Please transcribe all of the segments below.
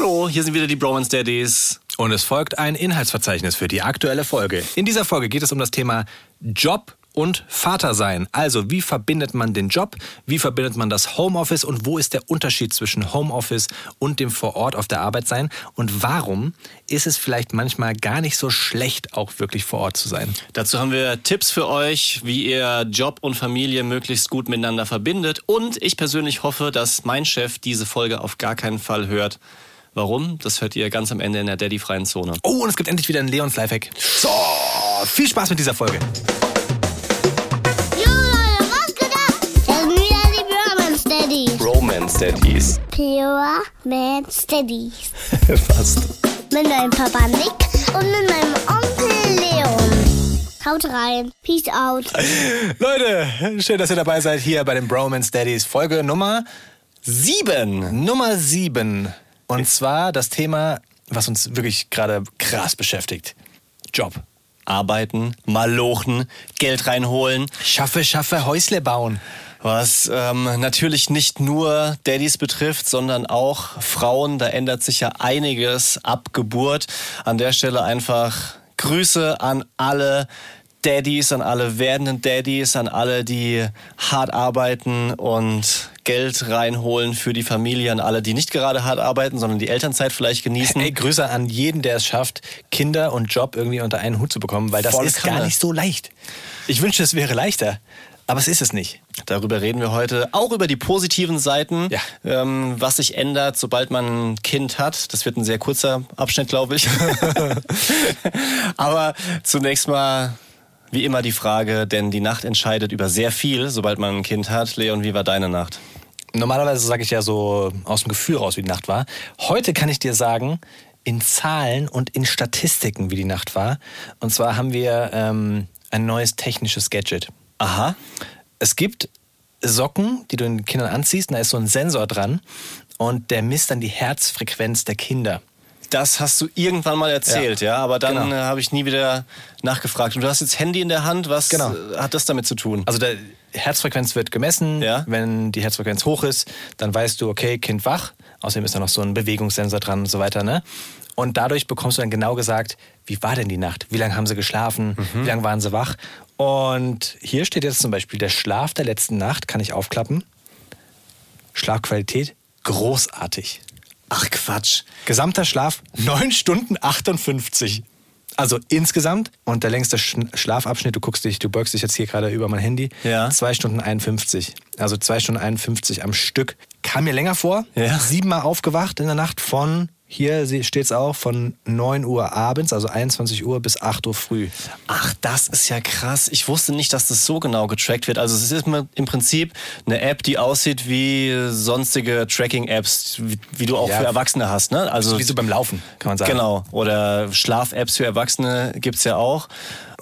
Hallo, hier sind wieder die Bromance Daddies. Und es folgt ein Inhaltsverzeichnis für die aktuelle Folge. In dieser Folge geht es um das Thema Job und Vater sein. Also, wie verbindet man den Job? Wie verbindet man das Homeoffice? Und wo ist der Unterschied zwischen Homeoffice und dem vor Ort auf der Arbeit sein? Und warum ist es vielleicht manchmal gar nicht so schlecht, auch wirklich vor Ort zu sein? Dazu haben wir Tipps für euch, wie ihr Job und Familie möglichst gut miteinander verbindet. Und ich persönlich hoffe, dass mein Chef diese Folge auf gar keinen Fall hört. Warum? Das hört ihr ganz am Ende in der Daddy-freien Zone. Oh, und es gibt endlich wieder einen Leons Lifehack. So, viel Spaß mit dieser Folge. Jo Leute, was geht ab? Das sind wieder die Bromance Daddies. Pure Man Daddies. Fast. Mit meinem Papa Nick und mit meinem Onkel Leon. Haut rein. Peace out. Leute, schön, dass ihr dabei seid hier bei den Bromance Daddies. Folge Nummer Sieben. Nummer sieben. Und zwar das Thema, was uns wirklich gerade krass beschäftigt. Job. Arbeiten, malochen, Geld reinholen. Schaffe, schaffe, Häusle bauen. Was ähm, natürlich nicht nur Daddys betrifft, sondern auch Frauen. Da ändert sich ja einiges ab Geburt. An der Stelle einfach Grüße an alle Daddys, an alle werdenden Daddys, an alle, die hart arbeiten und Geld reinholen für die Familie, an alle, die nicht gerade hart arbeiten, sondern die Elternzeit vielleicht genießen. Ey, Grüße an jeden, der es schafft, Kinder und Job irgendwie unter einen Hut zu bekommen, weil das Volle ist Kanne. gar nicht so leicht. Ich wünschte, es wäre leichter, aber es ist es nicht. Darüber reden wir heute. Auch über die positiven Seiten, Ja. ähm, was sich ändert, sobald man ein Kind hat. Das wird ein sehr kurzer Abschnitt, glaube ich. Aber zunächst mal, wie immer, die Frage, denn die Nacht entscheidet über sehr viel, sobald man ein Kind hat. Leon, wie war deine Nacht? Normalerweise sage ich ja so aus dem Gefühl raus, wie die Nacht war. Heute kann ich dir sagen, in Zahlen und in Statistiken, wie die Nacht war. Und zwar haben wir ähm, ein neues technisches Gadget. Aha. Es gibt Socken, die du den Kindern anziehst, und da ist so ein Sensor dran und der misst dann die Herzfrequenz der Kinder. Das hast du irgendwann mal erzählt, ja, Ja. aber dann Genau. äh, habe ich nie wieder nachgefragt. Und du hast jetzt Handy in der Hand, was Genau. äh, hat das damit zu tun? Also der Herzfrequenz wird gemessen. Ja. Wenn die Herzfrequenz hoch ist, dann weißt du, okay, Kind wach. Außerdem ist da noch so ein Bewegungssensor dran und so weiter. Ne? Und dadurch bekommst du dann genau gesagt, wie war denn die Nacht? Wie lange haben sie geschlafen? Wie lange waren sie wach? Und hier steht jetzt zum Beispiel, der Schlaf der letzten Nacht, kann ich aufklappen. Schlafqualität, großartig. Ach Quatsch. Gesamter Schlaf 9 Stunden 58. Also insgesamt und der längste Sch Schlafabschnitt, du guckst dich, du beugst dich jetzt hier gerade über mein Handy, Ja. 2 Stunden 51. Also 2 Stunden 51 am Stück. Kam mir länger vor. Ja. Siebenmal aufgewacht in der Nacht von, hier steht es auch, von 9 Uhr abends, also 21 Uhr bis 8 Uhr früh. Ach, das ist ja krass. Ich wusste nicht, dass das so genau getrackt wird. Also es ist im Prinzip eine App, die aussieht wie sonstige Tracking-Apps, wie, du auch Ja. für Erwachsene hast. Ne? Also Wie so beim Laufen, kann man sagen. Genau. Oder Schlaf-Apps für Erwachsene gibt's ja auch.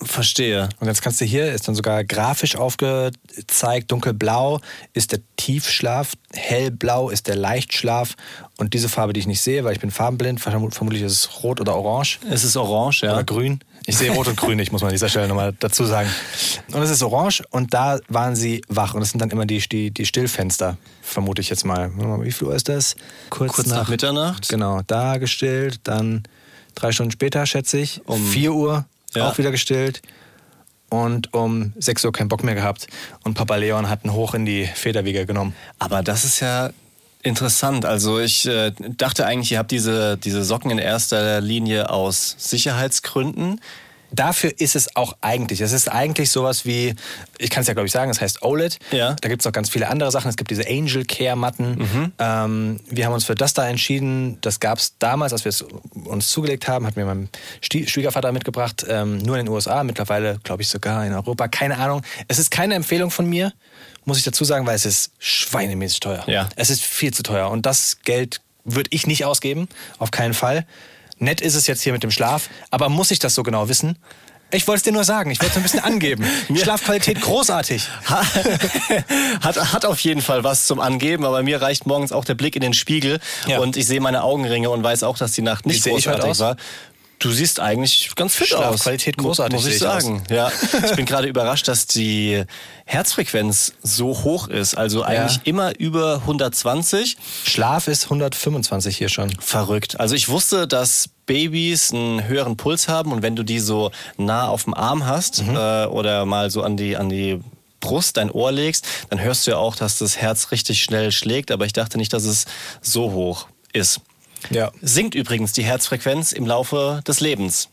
Verstehe. Und jetzt kannst du hier, ist dann sogar grafisch aufgezeigt, dunkelblau ist der Tiefschlaf, hellblau ist der Leichtschlaf und diese Farbe, die ich nicht sehe, weil ich bin farbenblind, vermut- vermutlich ist es rot oder orange Es ist orange, ja. oder grün. Ich sehe rot und grün nicht, muss man an dieser Stelle nochmal dazu sagen. Und es ist orange und da waren sie wach und das sind dann immer die, die, die Stillfenster, vermute ich jetzt mal. Wie viel Uhr ist das? Kurz nach Mitternacht. Genau, da gestillt, dann drei Stunden später, schätze ich, um 4 Uhr Ja. auch wieder gestillt und um 6 Uhr keinen Bock mehr gehabt. Und Papa Leon hat ihn hoch in die Federwiege genommen. Aber das ist ja interessant. Also ich äh, dachte eigentlich, ihr habt diese, diese Socken in erster Linie aus Sicherheitsgründen. Dafür ist es auch eigentlich. Es ist eigentlich sowas wie, ich kann es ja glaube ich sagen, es heißt OLED. Ja. Da gibt es noch ganz viele andere Sachen. Es gibt diese Angel Care Matten. Ähm, wir haben uns für das da entschieden. Das gab es damals, als wir es uns zugelegt haben, hat mir mein Schwiegervater mitgebracht. Ähm, nur in den USA, mittlerweile glaube ich sogar in Europa. Keine Ahnung. Es ist keine Empfehlung von mir, muss ich dazu sagen, weil es ist schweinemäßig teuer. Ja. Es ist viel zu teuer. Und das Geld würde ich nicht ausgeben, auf keinen Fall. Nett ist es jetzt hier mit dem Schlaf, aber muss ich das so genau wissen? Ich wollte es dir nur sagen, ich wollte es ein bisschen angeben. Schlafqualität großartig. hat, hat auf jeden Fall was zum Angeben, aber mir reicht morgens auch der Blick in den Spiegel Ja. und ich sehe meine Augenringe und weiß auch, dass die Nacht Wie nicht sehe ich großartig aus? Du siehst eigentlich ganz fit aus. Schlafqualität großartig, Muss ich ich aus. sagen. Ja. Ich bin gerade überrascht, dass die Herzfrequenz so hoch ist. Also eigentlich immer über 120. Schlaf ist 125 hier schon. Verrückt. Also ich wusste, dass Babys einen höheren Puls haben und wenn du die so nah auf dem Arm hast Mhm. äh, oder mal so an die, an die Brust dein Ohr legst, dann hörst du ja auch, dass das Herz richtig schnell schlägt. Aber ich dachte nicht, dass es so hoch ist. Ja. Sinkt übrigens die Herzfrequenz im Laufe des Lebens.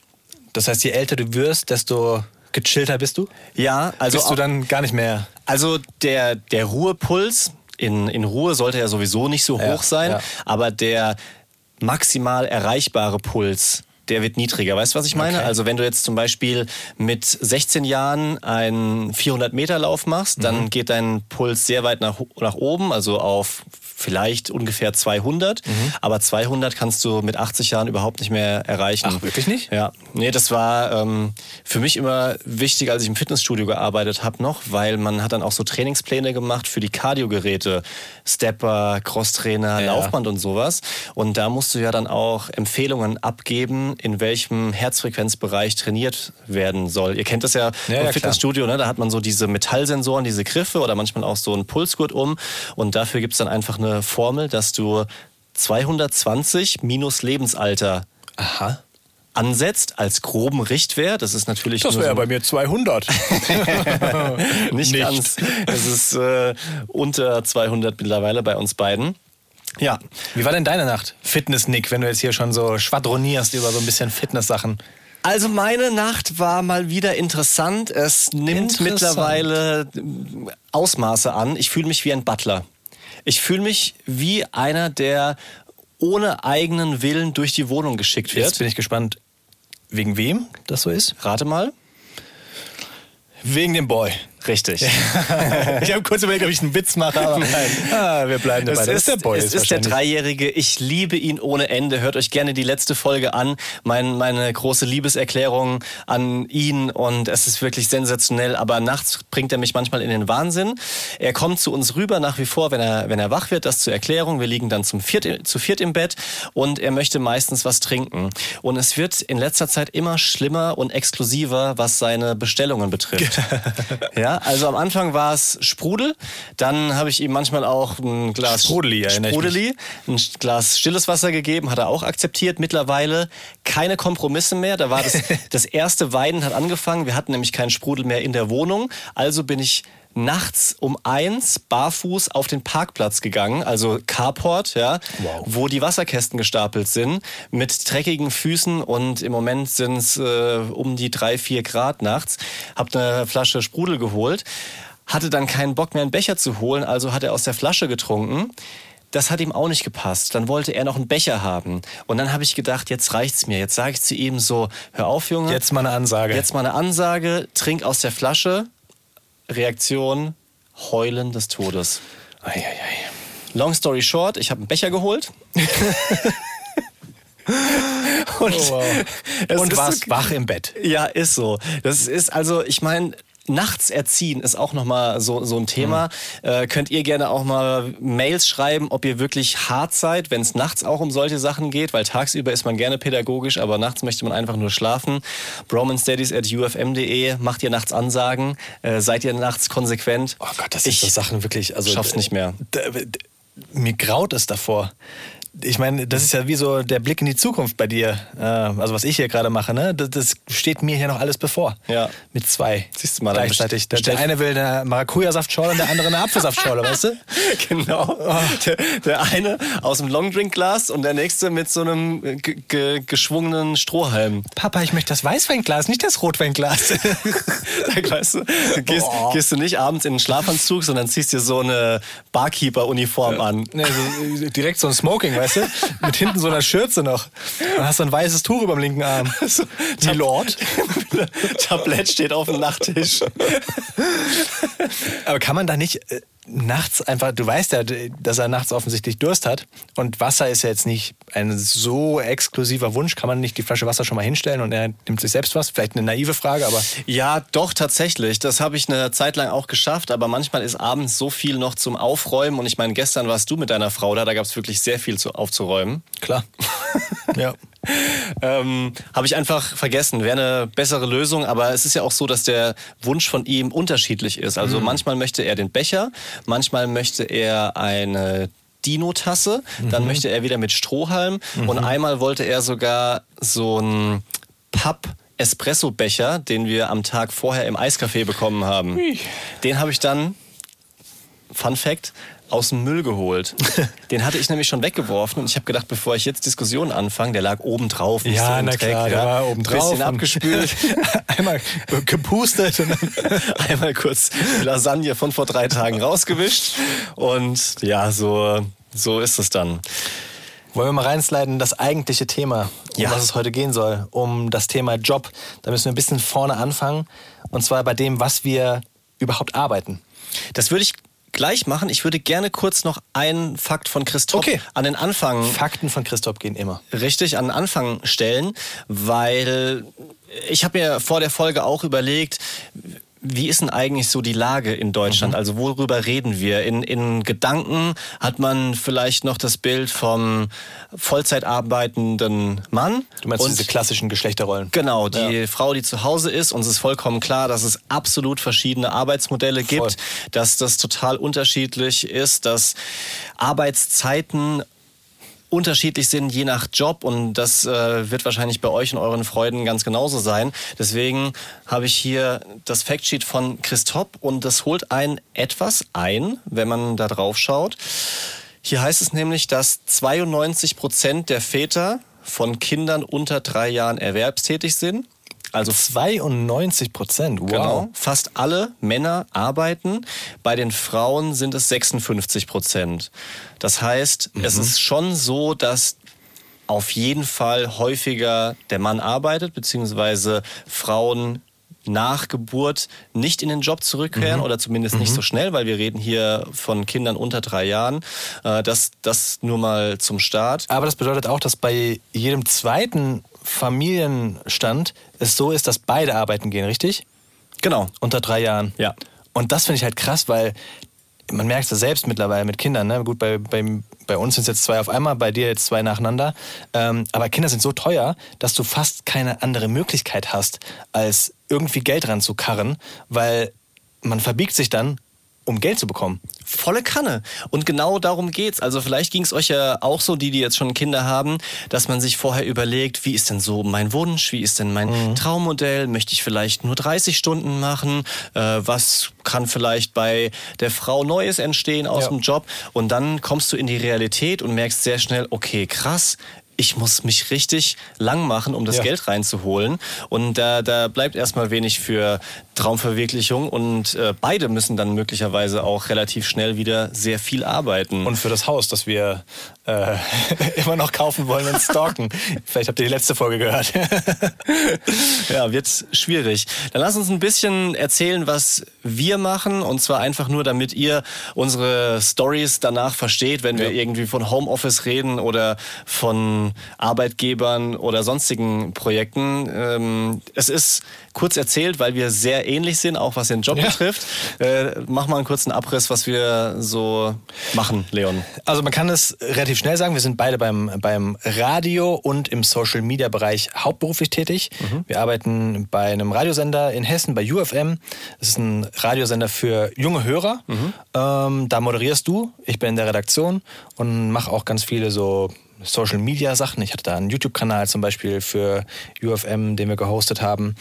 Das heißt, je älter du wirst, desto gechillter bist du? Ja, also bist du dann gar nicht mehr. Also der, der Ruhepuls in, in Ruhe sollte ja sowieso nicht so Ja, hoch sein, ja. aber der maximal erreichbare Puls, der wird niedriger. Weißt du, was ich meine? Okay. Also wenn du jetzt zum Beispiel mit 16 Jahren einen 400 Meter Lauf machst, Mhm. dann geht dein Puls sehr weit nach, nach oben, also auf vielleicht ungefähr 200. Mhm. Aber 200 kannst du mit 80 Jahren überhaupt nicht mehr erreichen. Ach, wirklich nicht? Ja, nee, das war ähm, für mich immer wichtig, als ich im Fitnessstudio gearbeitet habe noch, weil man hat dann auch so Trainingspläne gemacht für die Cardiogeräte, Stepper, Crosstrainer, Ja. Laufband und sowas. Und da musst du ja dann auch Empfehlungen abgeben, in welchem Herzfrequenzbereich trainiert werden soll. Ihr kennt das ja, Ja, im ja. Fitnessstudio, ne? da hat man so diese Metallsensoren, diese Griffe oder manchmal auch so einen Pulsgurt um. Und dafür gibt's dann einfach eine Formel, dass du 220 minus Lebensalter Aha. ansetzt als groben Richtwert. Das ist natürlich Das wäre so bei mir 200. nicht, nicht. ganz. Es ist äh, unter 200 mittlerweile bei uns beiden. Ja, Wie war denn deine Nacht? Fitness-Nick, wenn du jetzt hier schon so schwadronierst über so ein bisschen Fitness-Sachen. also meine Nacht war mal wieder interessant. Es nimmt Interessant. mittlerweile äh, Ausmaße an. Ich fühle mich wie ein Butler. Ich fühle mich wie einer, der ohne eigenen Willen durch die Wohnung geschickt wird. Jetzt bin ich gespannt, wegen wem das so ist. Rate mal. Wegen dem Boy. Richtig. ich habe kurz überlegt, ob ich einen Witz mache, aber Ah, wir bleiben dabei. Es Das ist, der Boy. es ist der. Dreijährige. Ich liebe ihn ohne Ende. Hört euch gerne die letzte Folge an. Mein, meine große Liebeserklärung an ihn. Und es ist wirklich sensationell. Aber nachts bringt er mich manchmal in den Wahnsinn. Er kommt zu uns rüber nach wie vor, wenn er, wenn er wach wird. Das zur Erklärung. Wir liegen dann zum viert, zu viert im Bett. Und er möchte meistens was trinken. Und es wird in letzter Zeit immer schlimmer und exklusiver, was seine Bestellungen betrifft. ja, also am Anfang war es Sprudel. Dann habe ich ihm manchmal auch ein Glas Sprudeli. Sprudeli, ein Glas stilles Wasser gegeben, hat er auch akzeptiert. Mittlerweile keine Kompromisse mehr. Da war das, das erste Weiden hat angefangen. Wir hatten nämlich keinen Sprudel mehr in der Wohnung. Also bin ich nachts um eins barfuß auf den Parkplatz gegangen, also Carport, ja, Wow. wo die Wasserkästen gestapelt sind, mit dreckigen Füßen und im Moment sind es äh, um die drei, vier Grad nachts. Hab eine Flasche Sprudel geholt, hatte dann keinen Bock mehr einen Becher zu holen, also hat er aus der Flasche getrunken. Das hat ihm auch nicht gepasst. Dann wollte er noch einen Becher haben. Und dann habe ich gedacht, jetzt reicht's mir. Jetzt sage ich zu ihm so, hör auf, Junge. Jetzt mal eine Ansage. Jetzt mal eine Ansage, trink aus der Flasche. Reaktion, Heulen des Todes. Eieiei. Long story short, ich habe einen Becher geholt. und Oh, wow. Und warst wach im Bett. Ja, ist so. Das ist also, ich meine, nachts erziehen ist auch nochmal so, so ein Thema. Äh, könnt ihr gerne auch mal Mails schreiben, ob ihr wirklich hart seid, wenn es nachts auch um solche Sachen geht, weil tagsüber ist man gerne pädagogisch, aber nachts möchte man einfach nur schlafen. bromanstudies at ufm.de, macht ihr nachts Ansagen, äh, seid ihr nachts konsequent. Oh Gott, das sind ich so Sachen wirklich. Also, schaff's nicht mehr. Mir graut es davor. Ich meine, das ist ja wie so der Blick in die Zukunft bei dir. Äh, Also was ich hier gerade mache, ne? Das, das steht mir hier noch alles bevor. Ja. Mit zwei. Siehst du mal, Gleichzeitig. Der, der eine will eine Maracuja-Saftschorle und der andere eine Apfelsaftschorle, weißt du? Genau. Der, der eine aus dem Longdrinkglas und der nächste mit so einem äh, ge ge geschwungenen Strohhalm. Papa, ich möchte das Weißweinglas, nicht das Rotweinglas. Weißt du, gehst, gehst du nicht abends in den Schlafanzug, sondern ziehst dir so eine Barkeeper-Uniform an. Nee, so, direkt so ein Smoking, weißt du? Mit hinten so einer Schürze noch. Und hast so ein weißes Tuch über dem linken Arm. So, Die Lord. Tablett steht auf dem Nachttisch. Aber kann man da nicht äh, nachts einfach, du weißt ja, dass er nachts offensichtlich Durst hat und Wasser ist ja jetzt nicht ein so exklusiver Wunsch, kann man nicht die Flasche Wasser schon mal hinstellen und er nimmt sich selbst was? Vielleicht eine naive Frage, aber Ja, doch, tatsächlich. Das habe ich eine Zeit lang auch geschafft, aber manchmal ist abends so viel noch zum Aufräumen. Und ich meine, gestern warst du mit deiner Frau da, da gab es wirklich sehr viel zu, aufzuräumen. klar. ja. Ähm, Habe ich einfach vergessen. Wäre eine bessere Lösung, aber es ist ja auch so, dass der Wunsch von ihm unterschiedlich ist. Also Mhm. manchmal möchte er den Becher, manchmal möchte er eine Dino-Tasse, Mhm. dann möchte er wieder mit Strohhalm und einmal wollte er sogar so einen Papp-Espresso-Becher, den wir am Tag vorher im Eiscafé bekommen haben. Den habe ich dann Fun Fact, aus dem Müll geholt. Den hatte ich nämlich schon weggeworfen und ich habe gedacht, bevor ich jetzt Diskussionen anfange, der lag oben drauf. so Ja, im na Dreck, klar, der ja. war oben drauf. Bisschen abgespült. Einmal gepustet. Und dann Einmal kurz Lasagne von vor drei Tagen rausgewischt. Und ja, so, so ist es dann. Wollen wir mal reinsliden, das eigentliche Thema, um Ja. was es heute gehen soll, um das Thema Job. Da müssen wir ein bisschen vorne anfangen. Und zwar bei dem, was wir überhaupt arbeiten. Das würde ich gleich machen. Ich würde gerne kurz noch einen Fakt von Christoph Okay. an den Anfang Fakten von Christoph gehen immer. richtig an den Anfang stellen, weil ich habe mir vor der Folge auch überlegt, wie ist denn eigentlich so die Lage in Deutschland? Also worüber reden wir? In, in Gedanken hat man vielleicht noch das Bild vom Vollzeit arbeitenden Mann. Du meinst und diese klassischen Geschlechterrollen? Genau, die Frau, die zu Hause ist. Uns ist vollkommen klar, dass es absolut verschiedene Arbeitsmodelle gibt, Voll. dass das total unterschiedlich ist, dass Arbeitszeiten unterschiedlich sind, je nach Job und das äh, wird wahrscheinlich bei euch und euren Freunden ganz genauso sein. Deswegen habe ich hier das Factsheet von Christoph und das holt einen etwas ein, wenn man da drauf schaut. Hier heißt es nämlich, dass 92 Prozent der Väter von Kindern unter drei Jahren erwerbstätig sind. Also 92 Prozent. Wow. Genau. Fast alle Männer arbeiten. Bei den Frauen sind es 56 Prozent. Das heißt, es ist schon so, dass auf jeden Fall häufiger der Mann arbeitet, beziehungsweise Frauen nach Geburt nicht in den Job zurückkehren oder zumindest nicht so schnell, weil wir reden hier von Kindern unter drei Jahren. Äh, Das, das nur mal zum Start. Aber das bedeutet auch, dass bei jedem zweiten Familienstand es so ist, dass beide arbeiten gehen, richtig? Genau. Unter drei Jahren. Ja. Und das finde ich halt krass, weil man merkt es selbst mittlerweile mit Kindern. Ne? Gut, bei, bei, bei uns sind es jetzt zwei auf einmal, bei dir jetzt zwei nacheinander. Ähm, aber Kinder sind so teuer, dass du fast keine andere Möglichkeit hast, als irgendwie Geld ranzukarren, weil man verbiegt sich dann, um Geld zu bekommen. Volle Kanne. Und genau darum geht's. Also vielleicht ging es euch ja auch so, die, die jetzt schon Kinder haben, dass man sich vorher überlegt, wie ist denn so mein Wunsch, wie ist denn mein Mhm. Traummodell? Möchte ich vielleicht nur 30 Stunden machen? Äh, was kann vielleicht bei der Frau Neues entstehen aus Ja. dem Job? Und dann kommst du in die Realität und merkst sehr schnell, okay, krass. Ich muss mich richtig lang machen, um das Ja. Geld reinzuholen. Und da, da bleibt erstmal wenig für Traumverwirklichung. Und äh, beide müssen dann möglicherweise auch relativ schnell wieder sehr viel arbeiten. Und für das Haus, das wir äh, immer noch kaufen wollen und stalken. Vielleicht habt ihr die letzte Folge gehört. ja, wird schwierig. Dann lass uns ein bisschen erzählen, was wir machen. Und zwar einfach nur, damit ihr unsere Stories danach versteht, wenn wir Ja. irgendwie von Homeoffice reden oder von Arbeitgebern oder sonstigen Projekten. Ähm, es ist kurz erzählt, weil wir sehr ähnlich sind, auch was den Job Ja. betrifft. Äh, mach mal einen kurzen Abriss, was wir so machen, Leon. Also man kann es relativ schnell sagen, wir sind beide beim, beim Radio und im Social-Media-Bereich hauptberuflich tätig. Wir arbeiten bei einem Radiosender in Hessen, bei UFM. Das ist ein Radiosender für junge Hörer. Ähm, da moderierst du, ich bin in der Redaktion und mache auch ganz viele so Social-Media-Sachen. Ich hatte da einen YouTube-Kanal zum Beispiel für UFM, den wir gehostet haben.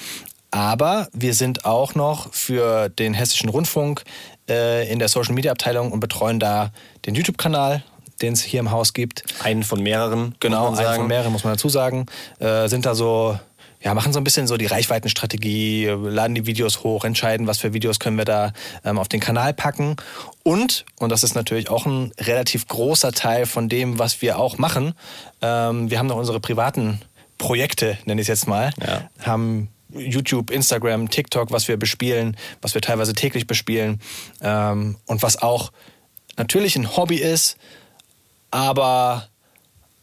Aber wir sind auch noch für den Hessischen Rundfunk äh, in der Social Media Abteilung und betreuen da den YouTube-Kanal, den es hier im Haus gibt. Einen von mehreren. Genau, einen sagen. von mehreren, muss man dazu sagen. Äh, sind da so, ja, machen so ein bisschen so die Reichweitenstrategie, laden die Videos hoch, entscheiden, was für Videos können wir da ähm, auf den Kanal packen. Und, und das ist natürlich auch ein relativ großer Teil von dem, was wir auch machen, ähm, wir haben noch unsere privaten Projekte, nenne ich es jetzt mal, Ja. haben YouTube, Instagram, TikTok, was wir bespielen, was wir teilweise täglich bespielen ähm, und was auch natürlich ein Hobby ist, aber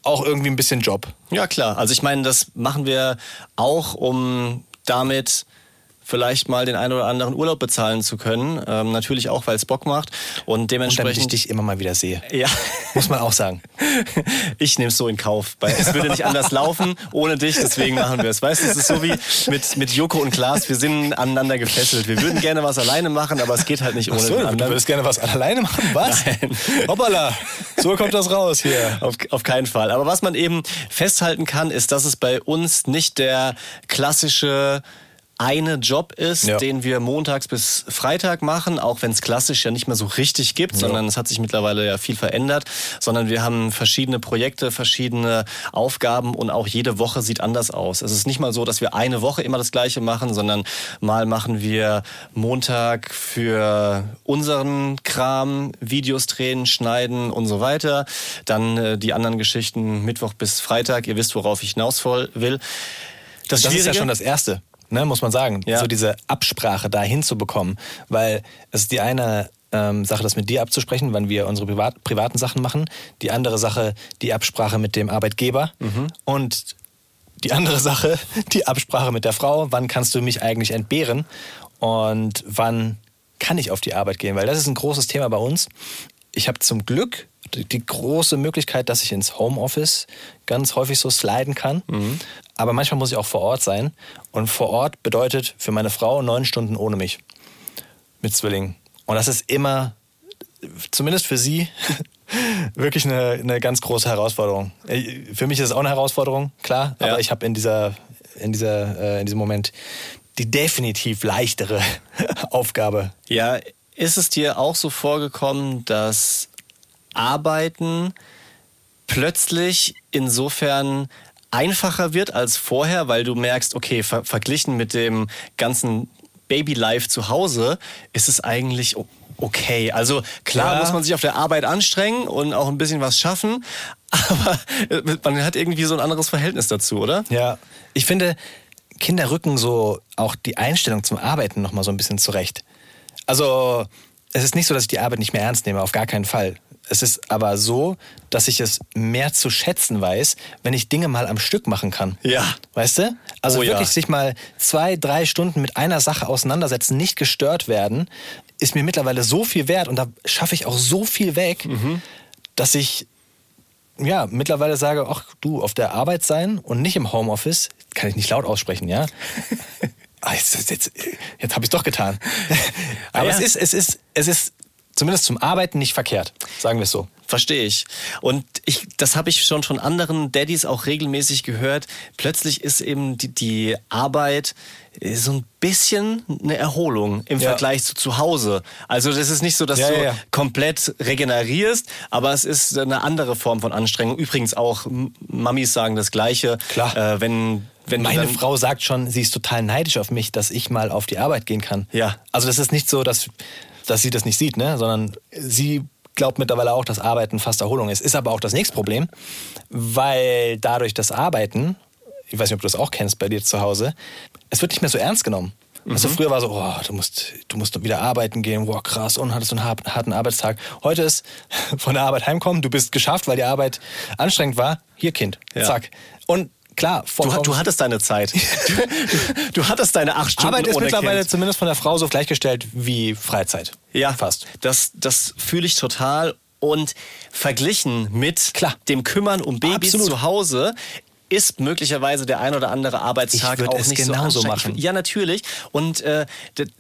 auch irgendwie ein bisschen Job. Ja, klar. Also ich meine, das machen wir auch, um damit vielleicht mal den einen oder anderen Urlaub bezahlen zu können. Ähm, natürlich auch, weil es Bock macht. Und Und dementsprechend. damit ich dich immer mal wieder sehe. ja. Muss man auch sagen. Ich nehme es so in Kauf, weil es würde nicht anders laufen ohne dich, deswegen machen wir es. Weißt du, es ist so wie mit, mit Joko und Klaas, wir sind aneinander gefesselt. Wir würden gerne was alleine machen, aber es geht halt nicht ohne so, den du anderen. würdest gerne was alleine machen? Was? Nein. Hoppala, so kommt das raus hier. Auf, auf keinen Fall. Aber was man eben festhalten kann, ist, dass es bei uns nicht der klassische eine Job ist, Ja. den wir montags bis Freitag machen, auch wenn es klassisch ja nicht mehr so richtig gibt, sondern es hat sich mittlerweile ja viel verändert, sondern wir haben verschiedene Projekte, verschiedene Aufgaben und auch jede Woche sieht anders aus. Es ist nicht mal so, dass wir eine Woche immer das Gleiche machen, sondern mal machen wir Montag für unseren Kram Videos drehen, schneiden und so weiter. Dann äh, die anderen Geschichten Mittwoch bis Freitag. Ihr wisst, worauf ich hinaus will. Das ist ja schon das Erste, ne, muss man sagen, Ja. so diese Absprache da hinzubekommen. Weil es ist die eine ähm, Sache, das mit dir abzusprechen, wann wir unsere privat, privaten Sachen machen. Die andere Sache, die Absprache mit dem Arbeitgeber. Und die andere Sache, die Absprache mit der Frau, wann kannst du mich eigentlich entbehren und wann kann ich auf die Arbeit gehen, weil das ist ein großes Thema bei uns. Ich habe zum Glück die, große Möglichkeit, dass ich ins Homeoffice ganz häufig so sliden kann. Aber manchmal muss ich auch vor Ort sein. Und vor Ort bedeutet für meine Frau neun Stunden ohne mich mit Zwillingen. Und das ist immer, zumindest für sie, wirklich eine, eine ganz große Herausforderung. Für mich ist es auch eine Herausforderung, klar, Ja. aber ich habe in, dieser, in, dieser, äh, in diesem Moment die definitiv leichtere Aufgabe. Ja, ist es dir auch so vorgekommen, dass Arbeiten plötzlich insofern einfacher wird als vorher, weil du merkst, okay, ver verglichen mit dem ganzen Baby-Life zu Hause, ist es eigentlich okay. Also klar Ja. muss man sich auf der Arbeit anstrengen und auch ein bisschen was schaffen, aber man hat irgendwie so ein anderes Verhältnis dazu, oder? Ja, ich finde, Kinder rücken so auch die Einstellung zum Arbeiten nochmal so ein bisschen zurecht. Also, es ist nicht so, dass ich die Arbeit nicht mehr ernst nehme, auf gar keinen Fall. Es ist aber so, dass ich es mehr zu schätzen weiß, wenn ich Dinge mal am Stück machen kann. Ja. Weißt du? Also Oh ja. wirklich sich mal zwei, drei Stunden mit einer Sache auseinandersetzen, nicht gestört werden, ist mir mittlerweile so viel wert und da schaffe ich auch so viel weg, Mhm. dass ich ja, mittlerweile sage, ach du, auf der Arbeit sein und nicht im Homeoffice, kann ich nicht laut aussprechen, ja? Ah, jetzt jetzt, jetzt, jetzt habe ich es doch getan. Aber ja. es, ist, es, ist, es ist zumindest zum Arbeiten nicht verkehrt, sagen wir es so. Verstehe ich. Und ich, das habe ich schon von anderen Daddys auch regelmäßig gehört. Plötzlich ist eben die, die Arbeit äh, so ein bisschen eine Erholung im Ja. Vergleich zu zu Hause. Also das ist nicht so, dass Ja, du ja, komplett regenerierst, aber es ist eine andere Form von Anstrengung. Übrigens auch Mamis sagen das Gleiche. Klar. Äh, wenn wenn Meine Frau sagt schon, sie ist total neidisch auf mich, dass ich mal auf die Arbeit gehen kann. Ja. Also das ist nicht so, dass, dass sie das nicht sieht, ne? sondern sie glaubt mittlerweile auch, dass Arbeiten fast Erholung ist. Ist aber auch das nächste Problem, weil dadurch das Arbeiten, ich weiß nicht, ob du das auch kennst bei dir zu Hause, es wird nicht mehr so ernst genommen. Also früher war so, oh, du musst, du musst wieder arbeiten gehen, wow, krass, und hattest einen har- harten Arbeitstag. Heute ist von der Arbeit heimkommen, du bist geschafft, weil die Arbeit anstrengend war. Hier, Kind, Ja. zack. Und klar, du, vollkommen- du hattest deine Zeit. Du, du hattest deine acht Stunden Arbeit ist mittlerweile Kind. zumindest von der Frau so gleichgestellt wie Freizeit. Ja, Fast. Das, das fühle ich total. Und verglichen mit Klar. dem Kümmern um Babys Absolut. zu Hause ist möglicherweise der ein oder andere Arbeitstag auch es nicht genauso so machen. Ja, natürlich. Und äh,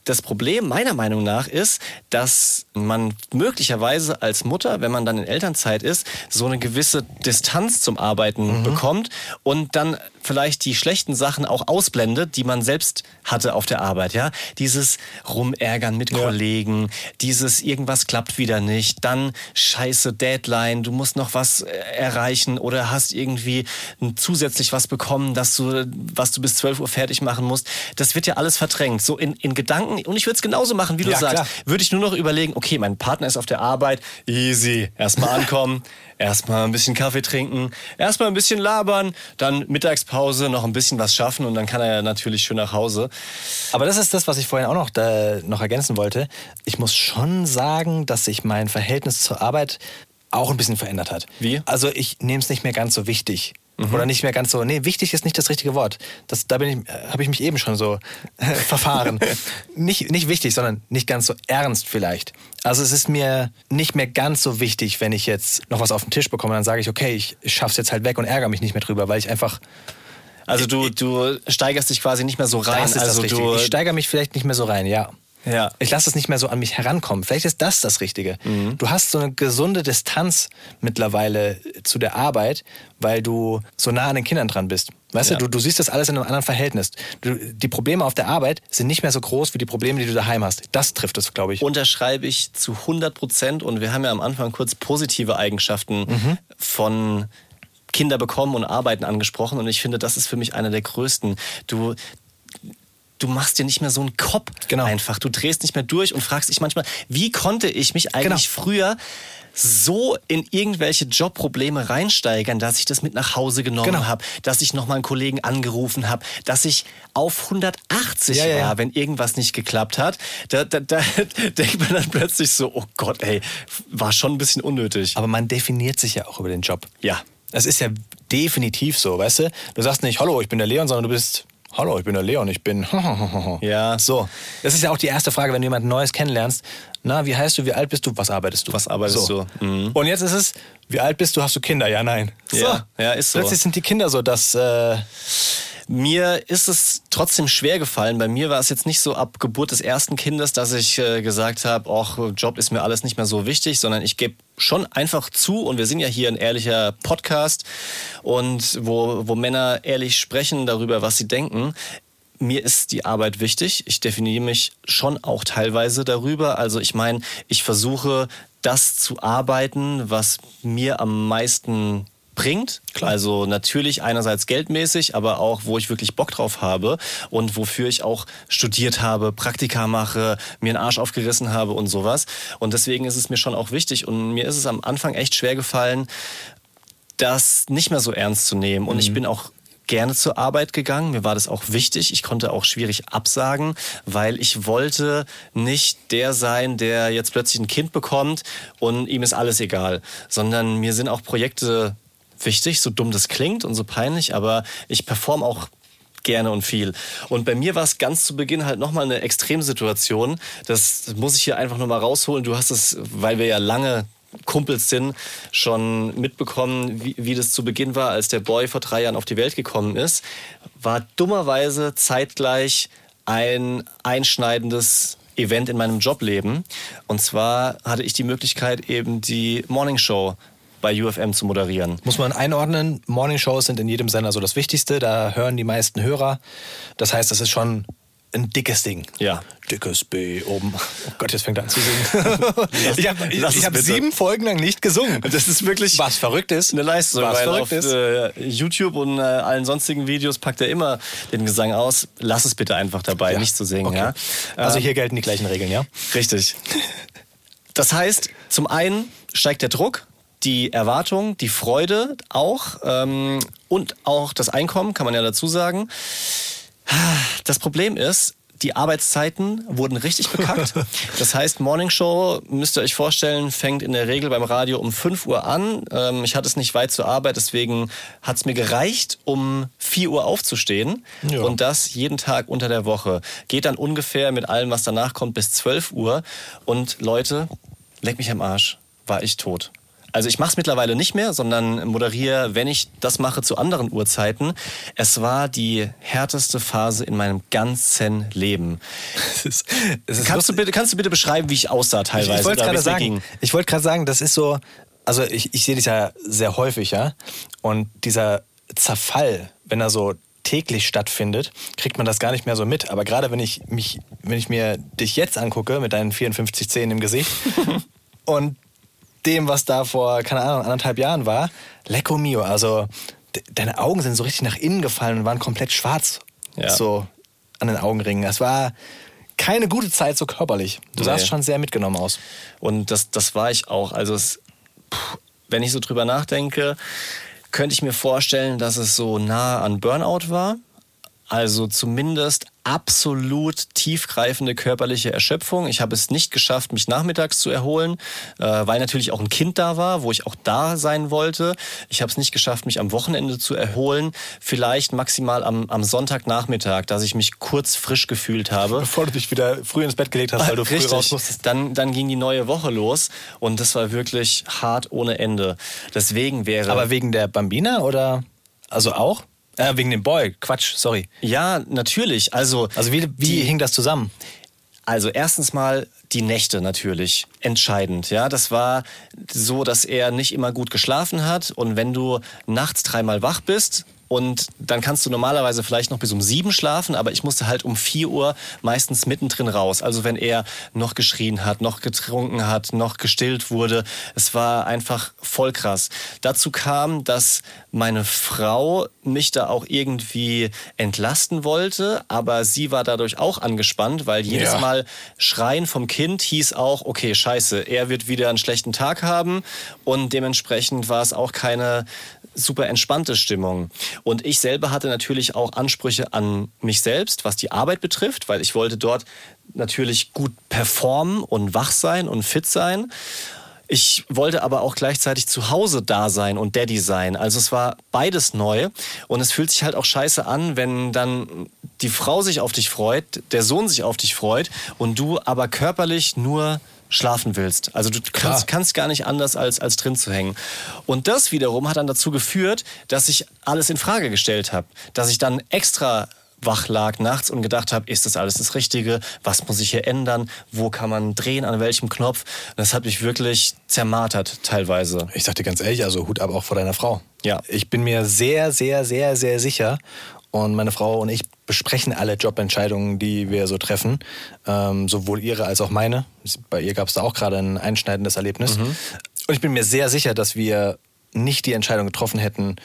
das Problem meiner Meinung nach ist, dass man möglicherweise als Mutter, wenn man dann in Elternzeit ist, so eine gewisse Distanz zum Arbeiten Mhm. bekommt und dann vielleicht die schlechten Sachen auch ausblendet, die man selbst hatte auf der Arbeit. Ja, dieses Rumärgern mit Kollegen, dieses irgendwas klappt wieder nicht, dann Scheiße Deadline, du musst noch was äh, erreichen oder hast irgendwie ein zusätzlich was bekommen, dass du, was du bis 12 Uhr fertig machen musst. Das wird ja alles verdrängt, so in, in Gedanken. Und ich würde es genauso machen, wie du Ja, sagst. klar. Würde ich nur noch überlegen, okay, mein Partner ist auf der Arbeit, easy, erstmal ankommen, erstmal ein bisschen Kaffee trinken, erstmal ein bisschen labern, dann Mittagspause, noch ein bisschen was schaffen und dann kann er ja natürlich schön nach Hause. Aber das ist das, was ich vorhin auch noch, da, noch ergänzen wollte. Ich muss schon sagen, dass sich mein Verhältnis zur Arbeit auch ein bisschen verändert hat. Wie? Also ich nehme es nicht mehr ganz so wichtig. Oder nicht mehr ganz so, nee, wichtig ist nicht das richtige Wort. Das, da bin ich, habe ich mich eben schon so äh, verfahren. nicht, nicht wichtig, sondern nicht ganz so ernst vielleicht. Also es ist mir nicht mehr ganz so wichtig, wenn ich jetzt noch was auf den Tisch bekomme, dann sage ich, okay, ich schaff's jetzt halt weg und ärgere mich nicht mehr drüber, weil ich einfach Also du, du steigerst dich quasi nicht mehr so rein. das ist also das Richtige. Ich steigere mich vielleicht nicht mehr so rein, ja. Ja. Ich lasse es nicht mehr so an mich herankommen. Vielleicht ist das das Richtige. Du hast so eine gesunde Distanz mittlerweile zu der Arbeit, weil du so nah an den Kindern dran bist. Weißt Ja. du, du, du siehst das alles in einem anderen Verhältnis. Du, die Probleme auf der Arbeit sind nicht mehr so groß wie die Probleme, die du daheim hast. Das trifft es, glaube ich. unterschreibe ich zu 100 Prozent. Und wir haben ja am Anfang kurz positive Eigenschaften Mhm. von Kinder bekommen und Arbeiten angesprochen. Und ich finde, das ist für mich einer der größten. Du, du machst dir nicht mehr so einen Kopf Genau. einfach. Du drehst nicht mehr durch und fragst dich manchmal, wie konnte ich mich eigentlich Genau. früher so in irgendwelche Jobprobleme reinsteigern, dass ich das mit nach Hause genommen Genau. habe, dass ich nochmal einen Kollegen angerufen habe, dass ich auf 180 Ja, ja, ja. war, wenn irgendwas nicht geklappt hat. Da, da, da denkt man dann plötzlich so, oh Gott, ey, war schon ein bisschen unnötig. Aber man definiert sich ja auch über den Job. Ja. Es ist ja definitiv so, weißt du? Du sagst nicht, hallo, ich bin der Leon, sondern du bist, hallo, ich bin der Leon, ich bin. Ja. So. Das ist ja auch die erste Frage, wenn du jemanden Neues kennenlernst. Na, wie heißt du, wie alt bist du, was arbeitest du? Was arbeitest so. du? Mhm. Und jetzt ist es, wie alt bist du, hast du Kinder? Ja, nein. Ja, ja, ist so. Plötzlich sind die Kinder so, dass. Äh, Mir ist es trotzdem schwer gefallen. Bei mir war es jetzt nicht so ab Geburt des ersten Kindes, dass ich äh, gesagt habe, ach, Job ist mir alles nicht mehr so wichtig, sondern ich gebe schon einfach zu und wir sind ja hier ein ehrlicher Podcast und wo, wo Männer ehrlich sprechen darüber, was sie denken. Mir ist die Arbeit wichtig. Ich definiere mich schon auch teilweise darüber. Also ich meine, ich versuche das zu arbeiten, was mir am meisten bringt. Also natürlich einerseits geldmäßig, aber auch, wo ich wirklich Bock drauf habe und wofür ich auch studiert habe, Praktika mache, mir einen Arsch aufgerissen habe und sowas. Und deswegen ist es mir schon auch wichtig. Und mir ist es am Anfang echt schwer gefallen, das nicht mehr so ernst zu nehmen. Und ich bin auch gerne zur Arbeit gegangen. Mir war das auch wichtig. Ich konnte auch schwierig absagen, weil ich wollte nicht der sein, der jetzt plötzlich ein Kind bekommt und ihm ist alles egal, sondern mir sind auch Projekte wichtig, so dumm das klingt und so peinlich, aber ich performe auch gerne und viel. Und bei mir war es ganz zu Beginn halt nochmal eine Extremsituation. Das muss ich hier einfach nochmal rausholen. Du hast es, weil wir ja lange Kumpels sind, schon mitbekommen, wie, wie das zu Beginn war, als der Boy vor drei Jahren auf die Welt gekommen ist. War dummerweise zeitgleich ein einschneidendes Event in meinem Jobleben. Und zwar hatte ich die Möglichkeit, eben die Morning Show bei UFM zu moderieren. muss man einordnen, Morningshows sind in jedem Sender so das Wichtigste, da hören die meisten Hörer. Das heißt, das ist schon ein dickes Ding. Ja. Dickes B oben. Oh Gott, jetzt fängt er an zu singen. ich habe lass ich hab bitte. sieben Folgen lang nicht gesungen. Das ist wirklich Was verrückt ist. eine Leistung, Was weil verrückt auf ist. äh, YouTube und äh, allen sonstigen Videos packt er immer den Gesang aus. Lass es bitte einfach dabei, Ja. nicht zu singen. Okay. Ja? Also Ähm, hier gelten die gleichen Regeln, ja? Richtig. Das heißt, zum einen steigt der Druck, die Erwartung, die Freude auch ähm, und auch das Einkommen, kann man ja dazu sagen. Das Problem ist, die Arbeitszeiten wurden richtig bekackt. Das heißt, Morning Show, müsst ihr euch vorstellen, fängt in der Regel beim Radio um 5 Uhr an. Ähm, ich hatte es nicht weit zur Arbeit, deswegen hat es mir gereicht, um 4 Uhr aufzustehen. Ja. Und das jeden Tag unter der Woche. Geht dann ungefähr mit allem, was danach kommt, bis 12 Uhr. Und Leute, leck mich am Arsch, war ich tot. Also ich mache es mittlerweile nicht mehr, sondern moderiere, wenn ich das mache, zu anderen Uhrzeiten. Es war die härteste Phase in meinem ganzen Leben. Es ist, es ist Kannst du, bitte, kannst du bitte beschreiben, wie ich aussah teilweise? Ich wollte oder gerade sagen, ich wollte gerade sagen, das ist so, also ich, ich sehe das ja sehr häufig, ja. Und dieser Zerfall, wenn er so täglich stattfindet, kriegt man das gar nicht mehr so mit. Aber gerade wenn ich mich, wenn ich mir dich jetzt angucke mit deinen 54 Zähnen im Gesicht und dem, was da vor, keine Ahnung, anderthalb Jahren war, lecco mio. Also de deine Augen sind so richtig nach innen gefallen und waren komplett schwarz. Ja. So an den Augenringen. Es war keine gute Zeit so körperlich. Du sahst Nee. schon sehr mitgenommen aus. Und das, das war ich auch. Also es, puh, wenn ich so drüber nachdenke, könnte ich mir vorstellen, dass es so nah an Burnout war. Also zumindest absolut tiefgreifende körperliche Erschöpfung. Ich habe es nicht geschafft, mich nachmittags zu erholen, äh, weil natürlich auch ein Kind da war, wo ich auch da sein wollte. Ich habe es nicht geschafft, mich am Wochenende zu erholen. Vielleicht maximal am, am Sonntagnachmittag, dass ich mich kurz frisch gefühlt habe. Bevor du dich wieder früh ins Bett gelegt hast, weil du früh Richtig. raus musstest. Dann, dann ging die neue Woche los und das war wirklich hart ohne Ende. Deswegen wäre. Aber wegen der Bambina oder? Also auch? Äh, wegen dem Boy. Quatsch, sorry. ja, natürlich. Also, Also wie, wie Die- hing das zusammen? Also erstens mal die Nächte natürlich entscheidend. Ja, das war so, dass er nicht immer gut geschlafen hat und wenn du nachts dreimal wach bist und dann kannst du normalerweise vielleicht noch bis um sieben schlafen, aber ich musste halt um vier Uhr meistens mittendrin raus. Also wenn er noch geschrien hat, noch getrunken hat, noch gestillt wurde, es war einfach voll krass. Dazu kam, dass meine Frau mich da auch irgendwie entlasten wollte, aber sie war dadurch auch angespannt, weil jedes Ja. Mal Schreien vom Kind hieß auch, okay, scheiße, er wird wieder einen schlechten Tag haben und dementsprechend war es auch keine super entspannte Stimmung. Und ich selber hatte natürlich auch Ansprüche an mich selbst, was die Arbeit betrifft, weil ich wollte dort natürlich gut performen und wach sein und fit sein. Ich wollte aber auch gleichzeitig zu Hause da sein und Daddy sein. Also es war beides neu und es fühlt sich halt auch scheiße an, wenn dann die Frau sich auf dich freut, der Sohn sich auf dich freut und du aber körperlich nur schlafen willst. Also du kannst, kannst gar nicht anders als, als drin zu hängen. Und das wiederum hat dann dazu geführt, dass ich alles in Frage gestellt habe. Dass ich dann extra wach lag nachts und gedacht habe, ist das alles das Richtige? Was muss ich hier ändern? Wo kann man drehen? An welchem Knopf? Und das hat mich wirklich zermartert teilweise. Ich sag dir ganz ehrlich, also Hut ab auch vor deiner Frau. Ja. Ich bin mir sehr, sehr, sehr, sehr sicher. Und meine Frau und ich besprechen alle Jobentscheidungen, die wir so treffen. Ähm, sowohl ihre als auch meine. Bei ihr gab es da auch gerade ein einschneidendes Erlebnis. Und ich bin mir sehr sicher, dass wir nicht die Entscheidung getroffen hätten,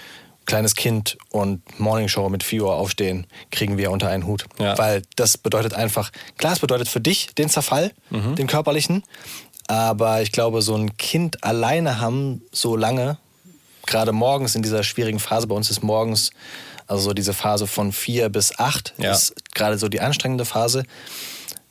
kleines Kind und Morningshow mit 4 Uhr aufstehen, kriegen wir unter einen Hut. Ja. Weil das bedeutet einfach, klar, es bedeutet für dich den Zerfall, den körperlichen. Aber ich glaube, so ein Kind alleine haben so lange, gerade morgens in dieser schwierigen Phase, bei uns ist morgens, also so diese Phase von vier bis acht, Ja. ist gerade so die anstrengende Phase.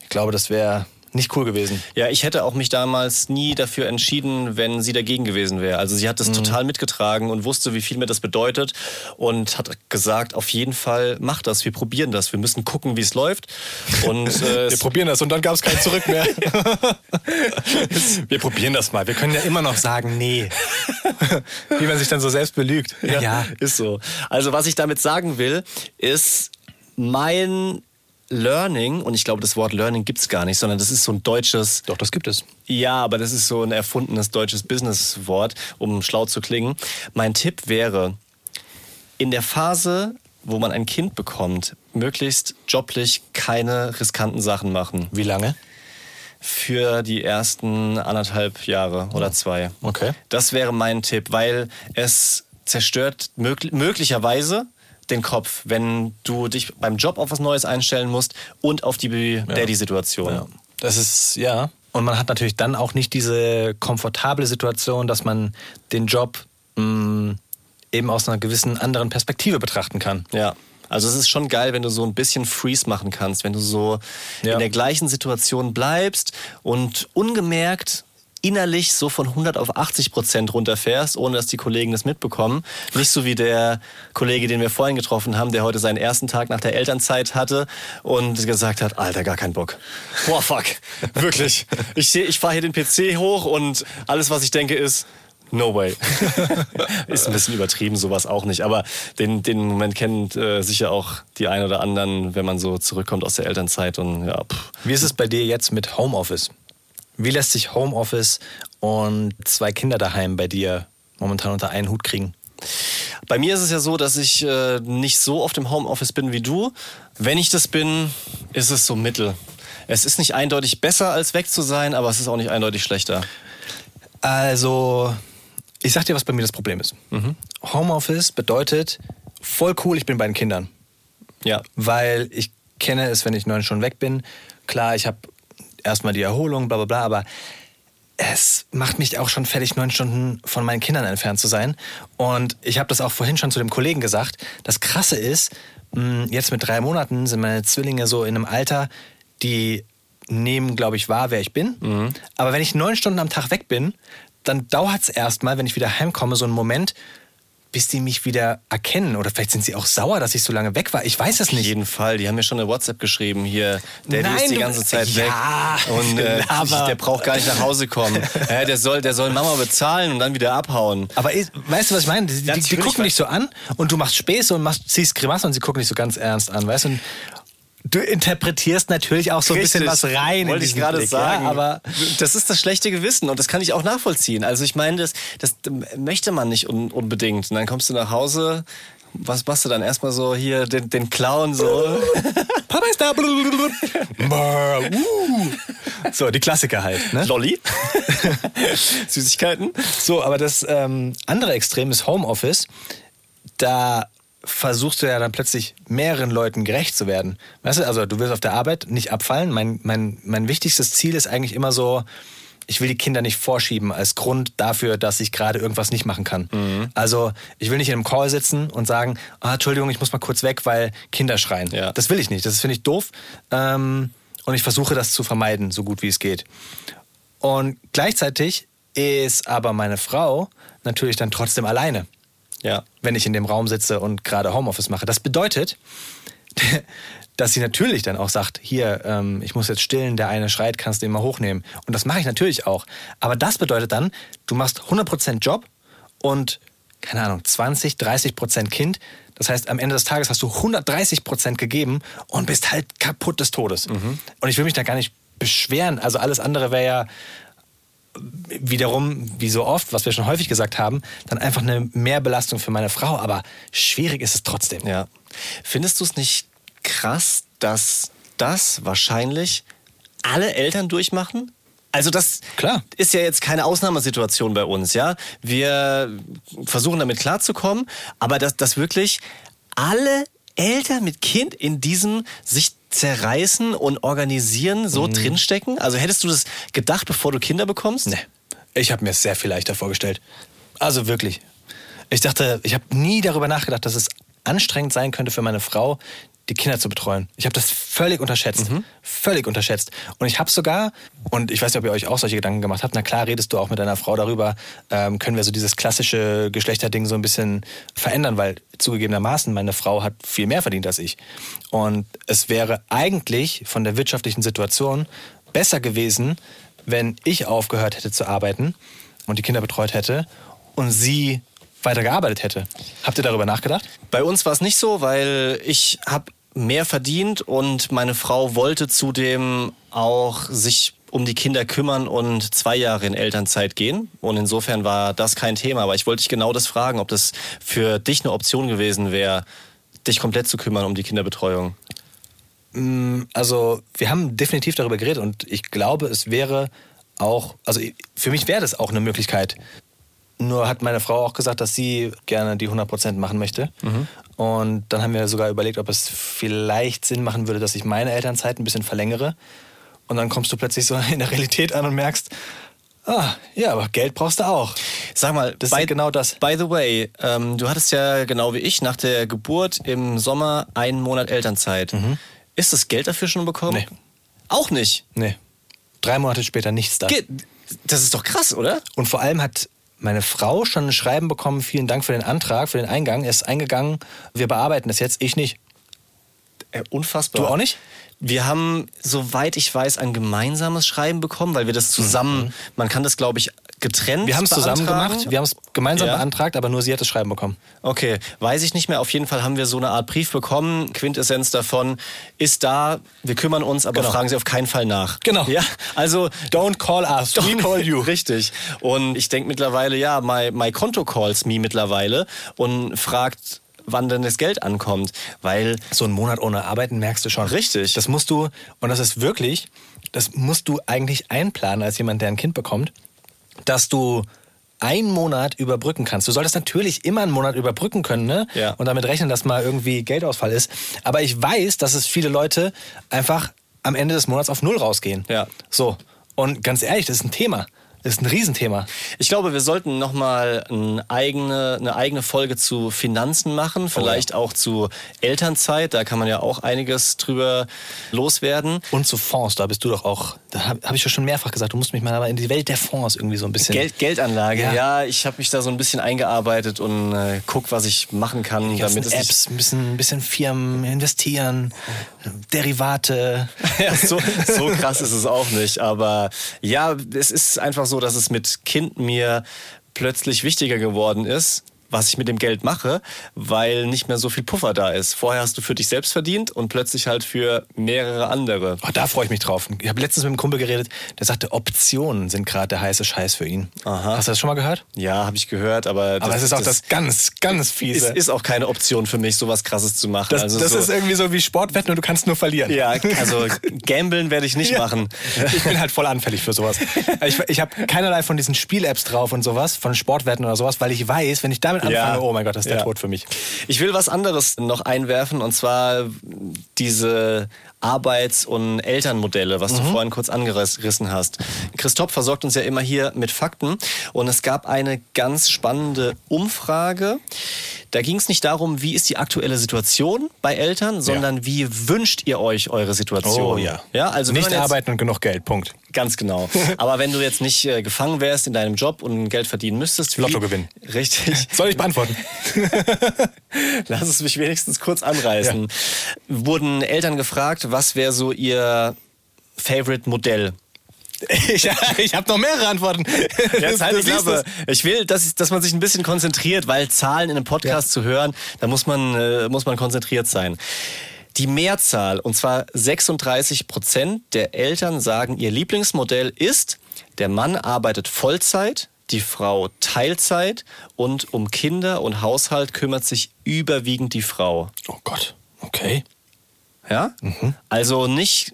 Ich glaube, das wäre nicht cool gewesen. Ja, ich hätte auch mich damals nie dafür entschieden, wenn sie dagegen gewesen wäre. Also sie hat das total mitgetragen und wusste, wie viel mir das bedeutet und hat gesagt, auf jeden Fall mach das, wir probieren das, wir müssen gucken, wie es läuft. Und äh, Wir probieren das und dann gab es kein Zurück mehr. wir probieren das mal. Wir können ja immer noch sagen, nee. Wie man sich dann so selbst belügt. Ja, ist so. Also was ich damit sagen will, ist mein Learning, und ich glaube, das Wort Learning gibt's gar nicht, sondern das ist so ein deutsches, Doch, das gibt es. ja, aber das ist so ein erfundenes deutsches Businesswort, um schlau zu klingen. Mein Tipp wäre, in der Phase, wo man ein Kind bekommt, möglichst joblich keine riskanten Sachen machen. Wie lange? Für die ersten anderthalb Jahre oder zwei. Okay. Das wäre mein Tipp, weil es zerstört mög möglicherweise den Kopf, wenn du dich beim Job auf was Neues einstellen musst und auf die Daddy-Situation. Ja. Das ist, ja. Und man hat natürlich dann auch nicht diese komfortable Situation, dass man den Job mh, eben aus einer gewissen anderen Perspektive betrachten kann. Ja. Also es ist schon geil, wenn du so ein bisschen Freeze machen kannst, wenn du so Ja. in der gleichen Situation bleibst und ungemerkt innerlich so von 100 auf 80 Prozent runterfährst, ohne dass die Kollegen das mitbekommen. Nicht so wie der Kollege, den wir vorhin getroffen haben, der heute seinen ersten Tag nach der Elternzeit hatte und gesagt hat, Alter, gar keinen Bock. Boah, fuck. Wirklich. Ich, ich fahre hier den PC hoch und alles, was ich denke, ist, No way. ist ein bisschen übertrieben, sowas auch nicht. Aber den, den Moment kennt äh, sicher auch die ein oder anderen, wenn man so zurückkommt aus der Elternzeit und ja. Wie ist es bei dir jetzt mit Homeoffice? Wie lässt sich Homeoffice und zwei Kinder daheim bei dir momentan unter einen Hut kriegen? Bei mir ist es ja so, dass ich äh, nicht so oft im Homeoffice bin wie du. Wenn ich das bin, ist es so mittel. Es ist nicht eindeutig besser, als weg zu sein, aber es ist auch nicht eindeutig schlechter. Also, ich sag dir, was bei mir das Problem ist. Homeoffice bedeutet voll cool, ich bin bei den Kindern. Ja. Weil ich kenne es, wenn ich neun Stunden weg bin. Klar, ich habe erstmal die Erholung, bla bla bla, aber es macht mich auch schon fertig, neun Stunden von meinen Kindern entfernt zu sein. Und ich habe das auch vorhin schon zu dem Kollegen gesagt. Das Krasse ist, mh, jetzt mit drei Monaten sind meine Zwillinge so in einem Alter, die nehmen, glaube ich, wahr, wer ich bin. Mhm. Aber wenn ich neun Stunden am Tag weg bin, dann dauert es erstmal, wenn ich wieder heimkomme, so einen Moment, bis die mich wieder erkennen. Oder vielleicht sind sie auch sauer, dass ich so lange weg war. Ich weiß es Auf nicht. jeden Fall. Die haben mir schon eine WhatsApp geschrieben hier. Der Nein, ist die ganze Zeit Ja, weg. Und äh, der braucht gar nicht nach Hause kommen. ja, der, soll, der soll Mama bezahlen und dann wieder abhauen. Aber ich- weißt du, was ich meine? Die, die, die gucken dich so an und du machst Späße und machst, ziehst Grimasse und sie gucken dich so ganz ernst an, weißt du? Und du interpretierst natürlich auch so ein bisschen was rein in Wollte ich gerade Blick, sagen. Ja, aber das ist das schlechte Gewissen und das kann ich auch nachvollziehen. Also ich meine, das, das möchte man nicht un unbedingt. Und dann kommst du nach Hause, was machst du dann erstmal so hier den, den Clown so? Papa ist da. Uh. So, die Klassiker halt. Ne? Lolli? Süßigkeiten? So, aber das ähm, andere Extrem ist Homeoffice. Da versuchst du ja dann plötzlich mehreren Leuten gerecht zu werden. Weißt du, also du willst auf der Arbeit nicht abfallen. Mein, mein, mein wichtigstes Ziel ist eigentlich immer so, ich will die Kinder nicht vorschieben als Grund dafür, dass ich gerade irgendwas nicht machen kann. Also ich will nicht in einem Call sitzen und sagen, ah, Entschuldigung, ich muss mal kurz weg, weil Kinder schreien. Ja. Das will ich nicht. Das finde ich doof. Ähm, und ich versuche das zu vermeiden, so gut wie es geht. Und gleichzeitig ist aber meine Frau natürlich dann trotzdem alleine, Ja. wenn ich in dem Raum sitze und gerade Homeoffice mache. Das bedeutet, dass sie natürlich dann auch sagt, hier, ähm, ich muss jetzt stillen, der eine schreit, kannst du ihn mal hochnehmen. Und das mache ich natürlich auch. Aber das bedeutet dann, du machst 100% Job und, keine Ahnung, 20, 30% Kind. Das heißt, am Ende des Tages hast du 130% gegeben und bist halt kaputt des Todes. Und ich will mich da gar nicht beschweren. Also alles andere wäre ja wiederum, wie so oft, was wir schon häufig gesagt haben, dann einfach eine Mehrbelastung für meine Frau. Aber schwierig ist es trotzdem. Ja. Findest du es nicht krass, dass das wahrscheinlich alle Eltern durchmachen? Also das Klar. ist ja jetzt keine Ausnahmesituation bei uns, ja. Wir versuchen damit klarzukommen, aber dass, dass wirklich alle Eltern mit Kind in diesem sich zerreißen und organisieren so Mhm. drinstecken? Also hättest du das gedacht, bevor du Kinder bekommst? Nee. Ich habe mir es sehr viel leichter vorgestellt. Also wirklich. Ich dachte, ich habe nie darüber nachgedacht, dass es anstrengend sein könnte für meine Frau, die Kinder zu betreuen. Ich habe das völlig unterschätzt. Völlig unterschätzt. Und ich habe sogar, und ich weiß nicht, ob ihr euch auch solche Gedanken gemacht habt, na klar redest du auch mit deiner Frau darüber, ähm, können wir so dieses klassische Geschlechterding so ein bisschen verändern, weil zugegebenermaßen meine Frau hat viel mehr verdient als ich. Und es wäre eigentlich von der wirtschaftlichen Situation besser gewesen, wenn ich aufgehört hätte zu arbeiten und die Kinder betreut hätte und sie weiter gearbeitet hätte. Habt ihr darüber nachgedacht? Bei uns war es nicht so, weil ich habe mehr verdient und meine Frau wollte zudem auch sich um die Kinder kümmern und zwei Jahre in Elternzeit gehen. Und insofern war das kein Thema. Aber ich wollte dich genau das fragen, ob das für dich eine Option gewesen wäre, dich komplett zu kümmern um die Kinderbetreuung. Also wir haben definitiv darüber geredet und ich glaube, es wäre auch, also für mich wäre das auch eine Möglichkeit. Nur hat meine Frau auch gesagt, dass sie gerne die 100% machen möchte. Und dann haben wir sogar überlegt, ob es vielleicht Sinn machen würde, dass ich meine Elternzeit ein bisschen verlängere. Und dann kommst du plötzlich so in der Realität an und merkst, ah, ja, aber Geld brauchst du auch. Sag mal, Das by, ist genau das. By the way, ähm, du hattest ja genau wie ich nach der Geburt im Sommer einen Monat Elternzeit. Ist das Geld dafür schon bekommen? Nee. Auch nicht. Nee. Drei Monate später nichts da. Ge- Das ist doch krass, oder? Und vor allem hat meine Frau schon ein Schreiben bekommen, vielen Dank für den Antrag, für den Eingang. Er ist eingegangen, wir bearbeiten das jetzt, ich nicht. Äh, unfassbar. Du auch nicht? Wir haben, soweit ich weiß, ein gemeinsames Schreiben bekommen, weil wir das zusammen, man kann das, glaube ich, getrennt. Wir haben es zusammen gemacht, wir haben es gemeinsam Ja. beantragt, aber nur sie hat das Schreiben bekommen. Okay, weiß ich nicht mehr. Auf jeden Fall haben wir so eine Art Brief bekommen. Quintessenz davon ist da. Wir kümmern uns, aber Genau. fragen Sie auf keinen Fall nach. Genau. Ja, also Don't call us, we call you. Richtig. Und ich denke mittlerweile, ja, my, my Konto calls me mittlerweile und fragt, wann denn das Geld ankommt, weil So einen Monat ohne Arbeiten merkst du schon. Richtig. Das musst du, und das ist wirklich, das musst du eigentlich einplanen als jemand, der ein Kind bekommt, dass du einen Monat überbrücken kannst. Du solltest natürlich immer einen Monat überbrücken können ne? Ja. und damit rechnen, dass mal irgendwie Geldausfall ist. Aber ich weiß, dass es viele Leute einfach am Ende des Monats auf Null rausgehen. Ja. So. Und ganz ehrlich, das ist ein Thema. Das ist ein Riesenthema. Ich glaube, wir sollten nochmal eine eigene, eine eigene Folge zu Finanzen machen, vielleicht oh ja. auch zu Elternzeit. Da kann man ja auch einiges drüber loswerden. Und zu Fonds, da bist du doch auch, da habe hab ich ja schon mehrfach gesagt, du musst mich mal aber in die Welt der Fonds irgendwie so ein bisschen. Geld, Geldanlage, ja, Ja. ich habe mich da so ein bisschen eingearbeitet und äh, guck, was ich machen kann, Die damit es Apps, ein bisschen, ein bisschen Firmen investieren, Derivate. Ja, so, so krass ist es auch nicht. Aber ja, es ist einfach so, dass es mit Kind mir plötzlich wichtiger geworden ist, was ich mit dem Geld mache, weil nicht mehr so viel Puffer da ist. Vorher hast du für dich selbst verdient und plötzlich halt für mehrere andere. Oh, da freue ich mich drauf. Ich habe letztens mit einem Kumpel geredet, der sagte, Optionen sind gerade der heiße Scheiß für ihn. Aha. Hast du das schon mal gehört? Ja, habe ich gehört, aber, Aber es ist auch das, ganz, ganz fiese. ist, ist auch keine Option für mich, sowas Krasses zu machen. das also das so, ist irgendwie so wie Sportwetten und du kannst nur verlieren. ja, also gambeln werde ich nicht Ja. machen. Ich bin halt voll anfällig für sowas. Ich, ich habe keinerlei von diesen Spiel-Apps drauf und sowas, von Sportwetten oder sowas, weil ich weiß, wenn ich damit anfange, Ja. oh mein Gott, das ist der Ja. Tod für mich. Ich will was anderes noch einwerfen und zwar diese Arbeits- und Elternmodelle, was du vorhin kurz angerissen hast. Christoph versorgt uns ja immer hier mit Fakten und es gab eine ganz spannende Umfrage. Da ging es nicht darum, wie ist die aktuelle Situation bei Eltern, sondern wie wünscht ihr euch eure Situation? Oh ja. ja also Nicht jetzt- arbeiten und genug Geld, Punkt. Ganz genau. Aber wenn du jetzt nicht äh, gefangen wärst in deinem Job und Geld verdienen müsstest, wie- Lotto gewinnen. Richtig. Soll ich beantworten? Lass es mich wenigstens kurz anreißen. Wurden Eltern gefragt, was wäre so ihr Favorite-Modell? Ich, ich habe noch mehrere Antworten. Jetzt halt die Klappe. Ich will, dass, dass man sich ein bisschen konzentriert, weil Zahlen in einem Podcast zu hören, da muss man, äh, muss man konzentriert sein. Die Mehrzahl, und zwar 36 Prozent der Eltern sagen, ihr Lieblingsmodell ist, der Mann arbeitet Vollzeit, die Frau Teilzeit und um Kinder und Haushalt kümmert sich überwiegend die Frau. Oh Gott, okay. Ja? Mhm. Also nicht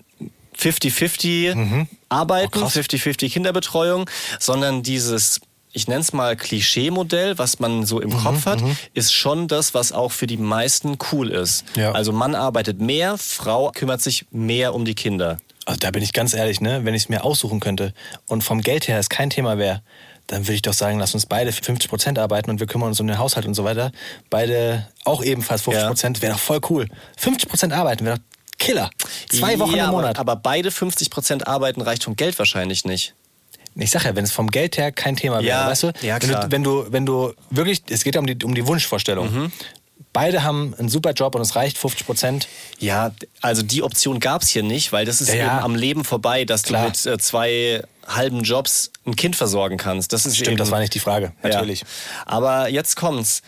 50-50 arbeiten, Oh, krass. 50-50 Kinderbetreuung, sondern dieses, ich nenne es mal Klischee-Modell, was man so Mhm, im Kopf hat, ist schon das, was auch für die meisten cool ist. Ja. Also Mann arbeitet mehr, Frau kümmert sich mehr um die Kinder. Also da bin ich ganz ehrlich, ne? wenn ich es mir aussuchen könnte und vom Geld her es kein Thema wäre, dann würde ich doch sagen, lass uns beide 50 Prozent arbeiten und wir kümmern uns um den Haushalt und so weiter. Beide auch ebenfalls 50 Prozent, wäre doch voll cool. 50 Prozent arbeiten wäre doch Killer. Zwei Wochen ja, im aber- Monat. Aber beide 50% arbeiten reicht vom Geld wahrscheinlich nicht. Ich sag ja, wenn es vom Geld her kein Thema wäre, Ja, weißt du? ja, wenn du? Wenn du, wenn du wirklich, es geht ja um die, um die Wunschvorstellung. Mhm. Beide haben einen super Job und es reicht 50 Prozent. Ja, also die Option gab es hier nicht, weil das ist Ja, ja. eben am Leben vorbei, dass Klar. du mit äh, zwei halben Jobs ein Kind versorgen kannst. Das ist eben, Stimmt, das war nicht die Frage, natürlich. Ja. Aber jetzt kommt's.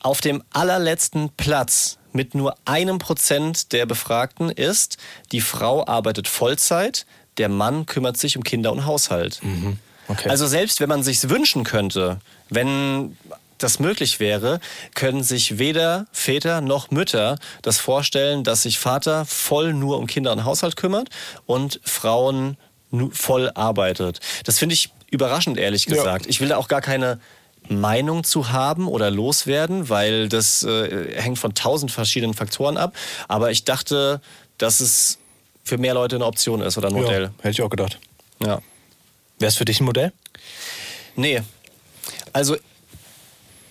Auf dem allerletzten Platz mit nur einem Prozent der Befragten ist, die Frau arbeitet Vollzeit, der Mann kümmert sich um Kinder und Haushalt. Mhm. Okay. Also selbst wenn man sich's wünschen könnte, wenn das möglich wäre, können sich weder Väter noch Mütter das vorstellen, dass sich Vater voll nur um Kinder und Haushalt kümmert und Frauen voll arbeitet. Das finde ich überraschend, ehrlich Ja. gesagt. Ich will da auch gar keine Meinung zu haben oder loswerden, weil das äh, hängt von tausend verschiedenen Faktoren ab. Aber ich dachte, dass es für mehr Leute eine Option ist oder ein Modell. Ja, hätte ich auch gedacht. Ja. Wäre es für dich ein Modell? Nee. Also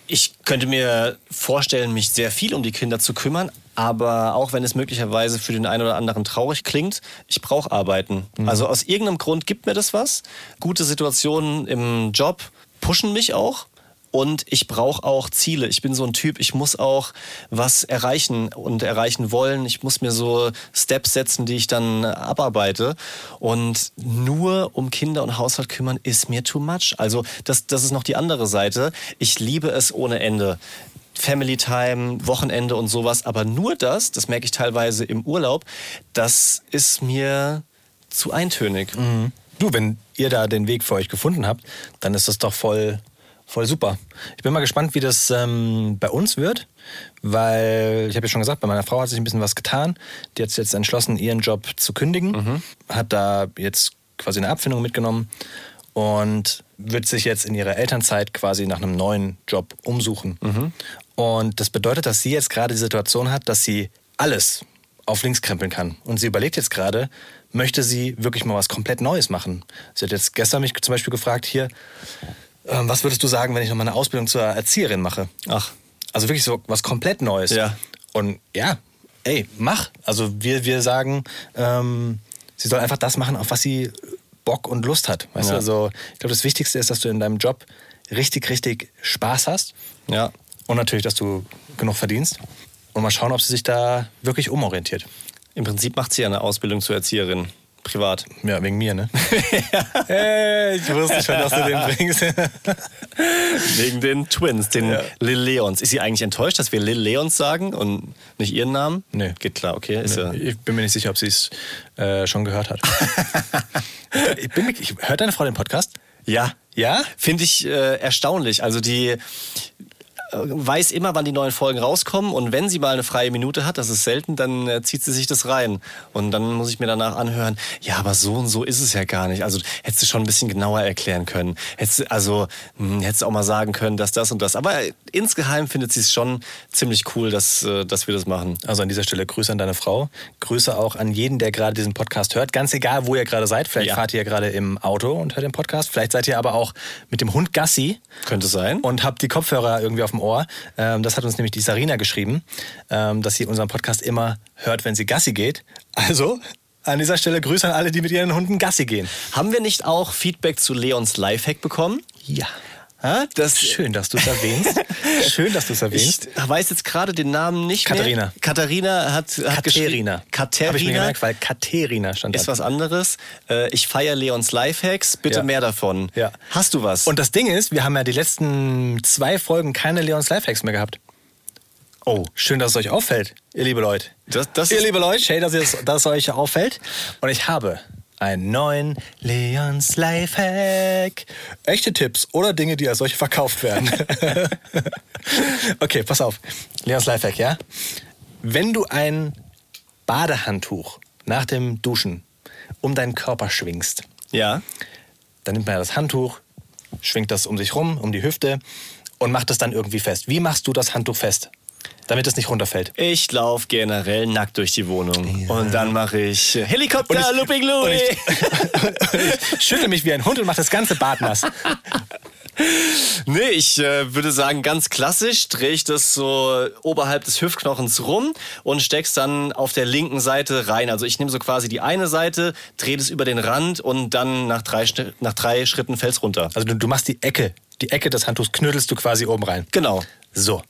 ich könnte mir vorstellen, mich sehr viel um die Kinder zu kümmern, aber auch wenn es möglicherweise für den einen oder anderen traurig klingt, ich brauche Arbeiten. Also aus irgendeinem Grund gibt mir das was. Gute Situationen im Job pushen mich auch. Und ich brauche auch Ziele. Ich bin so ein Typ, ich muss auch was erreichen und erreichen wollen. Ich muss mir so Steps setzen, die ich dann abarbeite. Und nur um Kinder und Haushalt kümmern ist mir too much. Also das, das ist noch die andere Seite. Ich liebe es ohne Ende. Family Time, Wochenende und sowas. Aber nur das, das merke ich teilweise im Urlaub, das ist mir zu eintönig. Du, wenn ihr da den Weg für euch gefunden habt, dann ist das doch voll, voll super. Ich bin mal gespannt, wie das ähm, bei uns wird, weil ich habe ja schon gesagt, bei meiner Frau hat sich ein bisschen was getan. Die hat sich jetzt entschlossen, ihren Job zu kündigen, hat da jetzt quasi eine Abfindung mitgenommen und wird sich jetzt in ihrer Elternzeit quasi nach einem neuen Job umsuchen. Und das bedeutet, dass sie jetzt gerade die Situation hat, dass sie alles auf links krempeln kann. Und sie überlegt jetzt gerade, möchte sie wirklich mal was komplett Neues machen. Sie hat jetzt gestern mich zum Beispiel gefragt, hier, ähm, was würdest du sagen, wenn ich noch mal eine Ausbildung zur Erzieherin mache? Ach, Also wirklich so was komplett Neues. Ja. Und ja, ey, mach. Also wir, wir sagen, ähm, sie soll einfach das machen, auf was sie Bock und Lust hat. Weißt Ja. du, also ich glaube, das Wichtigste ist, dass du in deinem Job richtig, richtig Spaß hast. ja. Und natürlich, dass du genug verdienst. Und mal schauen, ob sie sich da wirklich umorientiert. Im Prinzip macht sie ja eine Ausbildung zur Erzieherin. Privat. Ja, wegen mir, ne? hey, ich wusste schon, dass du den bringst. Wegen den Twins, den Ja. Lil Leons. Ist sie eigentlich enttäuscht, dass wir Lil Leons sagen und nicht ihren Namen? Nee. Geht klar, okay. Ist ja. Ich bin mir nicht sicher, ob sie es äh, schon gehört hat. ich bin, ich, hört deine Frau den Podcast? Ja. Ja? Finde ich äh, erstaunlich. Also die weiß immer, wann die neuen Folgen rauskommen und wenn sie mal eine freie Minute hat, das ist selten, dann äh, zieht sie sich das rein. Und dann muss ich mir danach anhören, ja, aber so und so ist es ja gar nicht. Also hättest du schon ein bisschen genauer erklären können. Hättest, du- also hm, hättest du auch mal sagen können, dass das und das. Aber äh, insgeheim findet sie es schon ziemlich cool, dass, äh, dass wir das machen. Also an dieser Stelle Grüße an deine Frau. Grüße auch an jeden, der gerade diesen Podcast hört. Ganz egal, wo ihr gerade seid. Vielleicht Ja. fahrt ihr gerade im Auto und hört den Podcast. Vielleicht seid ihr aber auch mit dem Hund Gassi Könnte sein. und habt die Kopfhörer irgendwie auf dem Ohr. Ähm, das hat uns nämlich die Sarina geschrieben, ähm, dass sie unseren Podcast immer hört, wenn sie Gassi geht. Also an dieser Stelle Grüße an alle, die mit ihren Hunden Gassi gehen. Haben wir nicht auch Feedback zu Leons Lifehack bekommen? Ja. Das, Schön, dass du es erwähnst. Schön, dass du es Ich erwähnst. weiß jetzt gerade den Namen nicht Katharina. mehr. Katharina hat, hat geschrieben. Katharina. Habe ich mir gemerkt, weil Katerina stand ist was anderes. Äh, Ich feiere Leons Lifehacks. Bitte Ja. mehr davon. Ja. Hast du was? Und das Ding ist, wir haben ja die letzten zwei Folgen keine Leons Lifehacks mehr gehabt. Oh, schön, dass es euch auffällt, ihr liebe Leute. Das- das ihr liebe Leute, schön, dass es euch auffällt. Und ich habe einen neuen Leons Lifehack. Echte Tipps oder Dinge, die als solche verkauft werden. okay, pass auf. Leons Lifehack, ja? Wenn du ein Badehandtuch nach dem Duschen um deinen Körper schwingst, ja. dann nimmt man ja das Handtuch, schwingt das um sich rum, um die Hüfte und macht es dann irgendwie fest. Wie machst du das Handtuch fest, damit es nicht runterfällt? Ich laufe generell nackt durch die Wohnung. Und dann mache ich Helikopter, ich- Looping und Louis. Ich schüttel mich wie ein Hund und mache das ganze Bad nass. Nee, ich äh, würde sagen, ganz klassisch drehe ich das so oberhalb des Hüftknochens rum und steck's dann auf der linken Seite rein. Also ich nehme so quasi die eine Seite, drehe das über den Rand und dann nach drei, nach drei Schritten fällt's runter. Also du, du machst die Ecke, die Ecke des Handtuchs knödelst du quasi oben rein. Genau. So.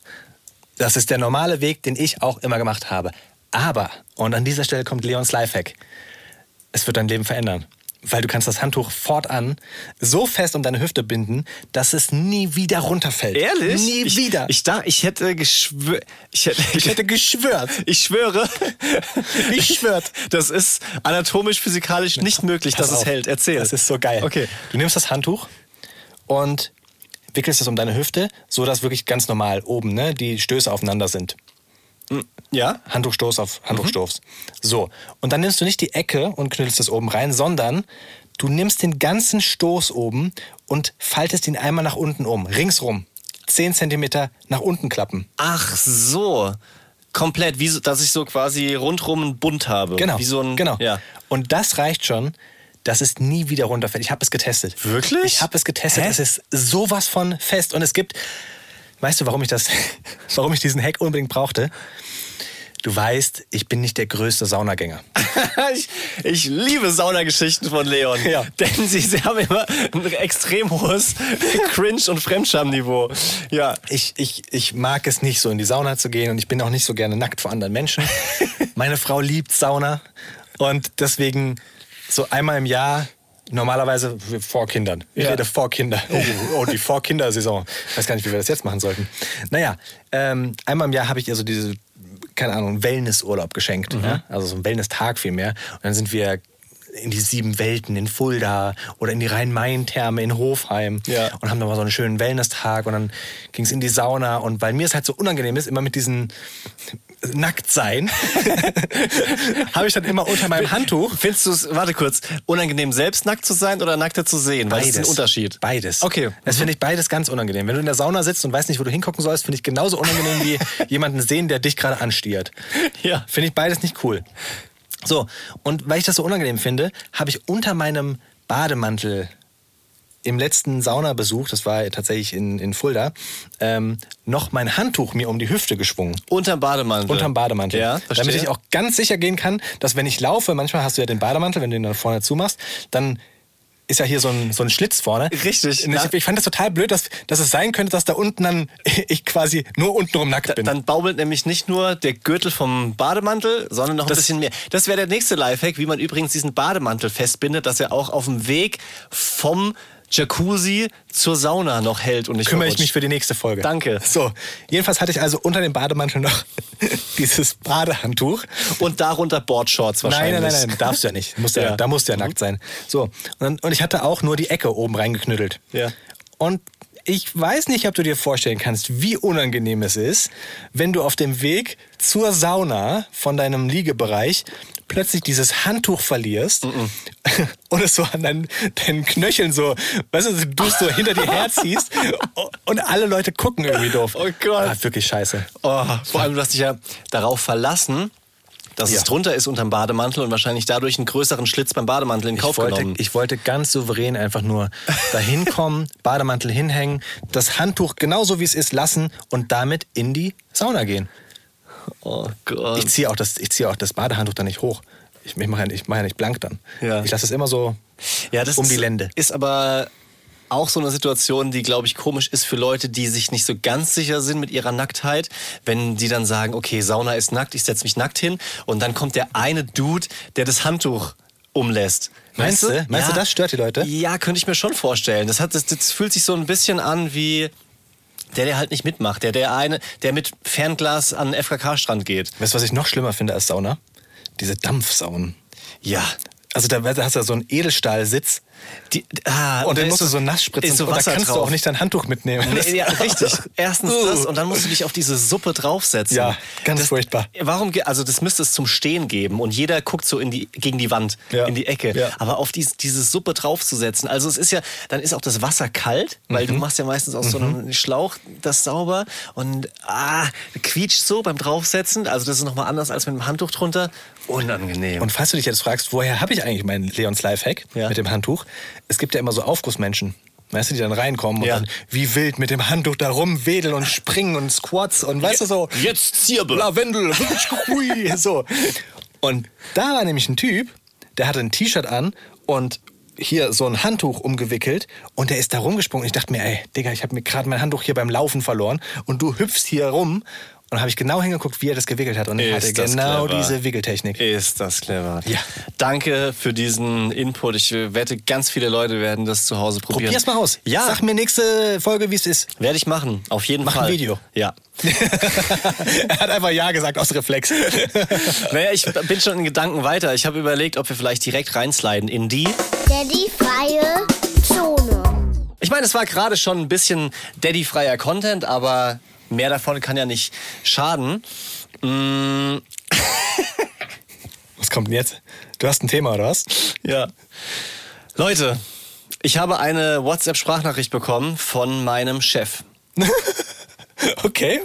Das ist der normale Weg, den ich auch immer gemacht habe. Aber, und an dieser Stelle kommt Leons Lifehack, es wird dein Leben verändern. Weil du kannst das Handtuch fortan so fest um deine Hüfte binden, dass es nie wieder runterfällt. Ehrlich? Nie ich, wieder. Ich, da, ich hätte geschwör, ich hätte, Ich hätte geschwört. ich schwöre, Ich schwört. das ist anatomisch, physikalisch nicht möglich, dass Pass es auf. hält. Erzähl. Das ist so geil. Okay. Du nimmst das Handtuch und wickelst es um deine Hüfte, so dass wirklich ganz normal oben ne, die Stöße aufeinander sind. Ja? Handtuchstoß auf Handtuchstoß. So. Und dann nimmst du nicht die Ecke und knüllst es oben rein, sondern du nimmst den ganzen Stoß oben und faltest ihn einmal nach unten um. Ringsrum. 10 Zentimeter nach unten klappen. Ach so. Komplett, wie so, dass ich so quasi rundrum einen Bund habe. Genau. Wie so ein, genau. Ja. Und das reicht schon, dass es nie wieder runterfällt. Ich habe es getestet. Wirklich? Ich habe es getestet. Hä? Es ist sowas von fest. Und es gibt, weißt du, warum ich das, warum ich diesen Hack unbedingt brauchte? Du weißt, ich bin nicht der größte Saunagänger. ich, ich liebe Saunageschichten von Leon. Ja. Denn sie, sie haben immer ein extrem hohes Cringe- und Fremdscham-Niveau. Ja. Ich, ich, ich mag es nicht so, in die Sauna zu gehen und ich bin auch nicht so gerne nackt vor anderen Menschen. Meine Frau liebt Sauna und deswegen so einmal im Jahr, normalerweise vor Kindern. Ich Ja. rede vor Kinder. Oh, oh die Vor-Kinder-Saison. Ich weiß gar nicht, wie wir das jetzt machen sollten. Naja, ähm, einmal im Jahr habe ich ihr so diese, keine Ahnung, Wellnessurlaub geschenkt. Ja? Also so ein Wellness-Tag vielmehr. Und dann sind wir in die sieben Welten in Fulda oder in die Rhein-Main-Therme in Hofheim Ja. und haben da mal so einen schönen Wellness-Tag und dann ging es in die Sauna und weil mir es halt so unangenehm ist, immer mit diesen Nacktsein, habe ich dann immer unter meinem Handtuch Findest du es, warte kurz, unangenehm selbst nackt zu sein oder nackter zu sehen? Weil das ist ein Unterschied. Beides. Okay. Das finde ich beides ganz unangenehm. Wenn du in der Sauna sitzt und weißt nicht, wo du hingucken sollst, finde ich genauso unangenehm wie jemanden sehen, der dich gerade anstiert. Ja. Finde ich beides nicht cool. So, und weil ich das so unangenehm finde, habe ich unter meinem Bademantel im letzten Saunabesuch, das war tatsächlich in, in Fulda, ähm, noch mein Handtuch mir um die Hüfte geschwungen. Unterm Bademantel. Unterm Bademantel. Ja, verstehe. Damit ich auch ganz sicher gehen kann, dass wenn ich laufe, manchmal hast du ja den Bademantel, wenn du ihn dann vorne zumachst, dann ist ja hier so ein, so ein Schlitz vorne. Richtig. Ich, ich fand das total blöd, dass, dass es sein könnte, dass da unten dann ich quasi nur untenrum nackt bin. Dann baumelt nämlich nicht nur der Gürtel vom Bademantel, sondern noch ein Das- bisschen mehr. Das wäre der nächste Lifehack, wie man übrigens diesen Bademantel festbindet, dass er auch auf dem Weg vom Jacuzzi zur Sauna noch hält und nicht kümmere ich mich für die nächste Folge. Danke. So, jedenfalls hatte ich also unter dem Bademantel noch dieses Badehandtuch. Und darunter Boardshorts Nein, wahrscheinlich. nein, nein, nein, darfst du ja nicht. Musst ja, Ja. Da musst du ja nackt sein. So, und, und ich hatte auch nur die Ecke oben reingeknüttelt. Ja. Und ich weiß nicht, ob du dir vorstellen kannst, wie unangenehm es ist, wenn du auf dem Weg zur Sauna von deinem Liegebereich plötzlich dieses Handtuch verlierst und es so an deinen, deinen Knöcheln so, weißt du, du so hinter dir herziehst und alle Leute gucken irgendwie doof. Oh Gott. Ah, wirklich scheiße. Oh, vor allem, du hast dich ja darauf verlassen, dass Ja. es drunter ist unterm Bademantel und wahrscheinlich dadurch einen größeren Schlitz beim Bademantel in Kauf Ich wollte, genommen. ich wollte ganz souverän einfach nur dahin kommen, Bademantel hinhängen, das Handtuch genauso wie es ist lassen und damit in die Sauna gehen. Oh Gott. Ich ziehe auch, das- ich ziehe auch das Badehandtuch dann nicht hoch. Ich, ich mache ja, nicht- ich mach ja nicht blank dann. Ja. Ich lasse es immer so Ja, das um die Lände. Ist aber auch so eine Situation, die, glaube ich, komisch ist für Leute, die sich nicht so ganz sicher sind mit ihrer Nacktheit. Wenn die dann sagen, okay, Sauna ist nackt, ich setze mich nackt hin und dann kommt der eine Dude, der das Handtuch umlässt. Meinst Weißt du? Meinst du, das stört die Leute? Ja, könnte ich mir schon vorstellen. Das, hat, das, das fühlt sich so ein bisschen an wie der, der halt nicht mitmacht. Der, der eine, der mit Fernglas an den FKK-Strand geht. Weißt du, was ich noch schlimmer finde als Sauna? Diese Dampfsaunen. Ja. Also da, da hast du ja so einen Edelstahlsitz Die, ah, und da den ist musst du so nass spritzen so und da kannst drauf. du auch nicht dein Handtuch mitnehmen. Nee, ja, richtig. Erstens Uh. das und dann musst du dich auf diese Suppe draufsetzen. Ja, ganz das, furchtbar. Warum, also das müsste es zum Stehen geben und jeder guckt so in die, gegen die Wand, Ja. in die Ecke. Ja. Aber auf dies, diese Suppe draufzusetzen, also es ist ja, dann ist auch das Wasser kalt, weil Mhm. du machst ja meistens aus so einem Schlauch das sauber und ah, quietscht so beim Draufsetzen. Also das ist nochmal anders als mit dem Handtuch drunter. Unangenehm. Und falls du dich jetzt fragst, woher habe ich eigentlich meinen Leons Lifehack Ja. mit dem Handtuch? Es gibt ja immer so Aufgussmenschen. Weißt du, die dann reinkommen Ja. und dann wie wild mit dem Handtuch da rumwedeln und springen und Squats und weißt du so. Jetzt Zirbe. Lavendel, so. Und da war nämlich ein Typ, der hatte ein T-Shirt an und hier so ein Handtuch umgewickelt und der ist da rumgesprungen. Ich dachte mir, ey, Digga, ich habe mir gerade mein Handtuch hier beim Laufen verloren und du hüpfst hier rum. Und habe ich genau hingeguckt, wie er das gewickelt hat. Und er hatte das genau clever. diese Wickeltechnik. Ist das clever. Ja. Danke für diesen Input. Ich wette, ganz viele Leute werden das zu Hause probieren. Probier's mal aus. Ja, Sag mir nächste Folge, wie es ist. werde ich machen. Auf jeden Mach Fall. ein Video. Ja. er hat einfach Ja gesagt aus Reflex. Naja, ich bin schon in Gedanken weiter. Ich habe überlegt, ob wir vielleicht direkt reinsliden in die. Daddy freie Zone. Ich meine, es war gerade schon ein bisschen Daddy-freier Content, aber mehr davon kann ja nicht schaden. Mm, Was kommt denn jetzt? Du hast ein Thema, oder was? Ja. Leute, ich habe eine WhatsApp-Sprachnachricht bekommen von meinem Chef. Okay.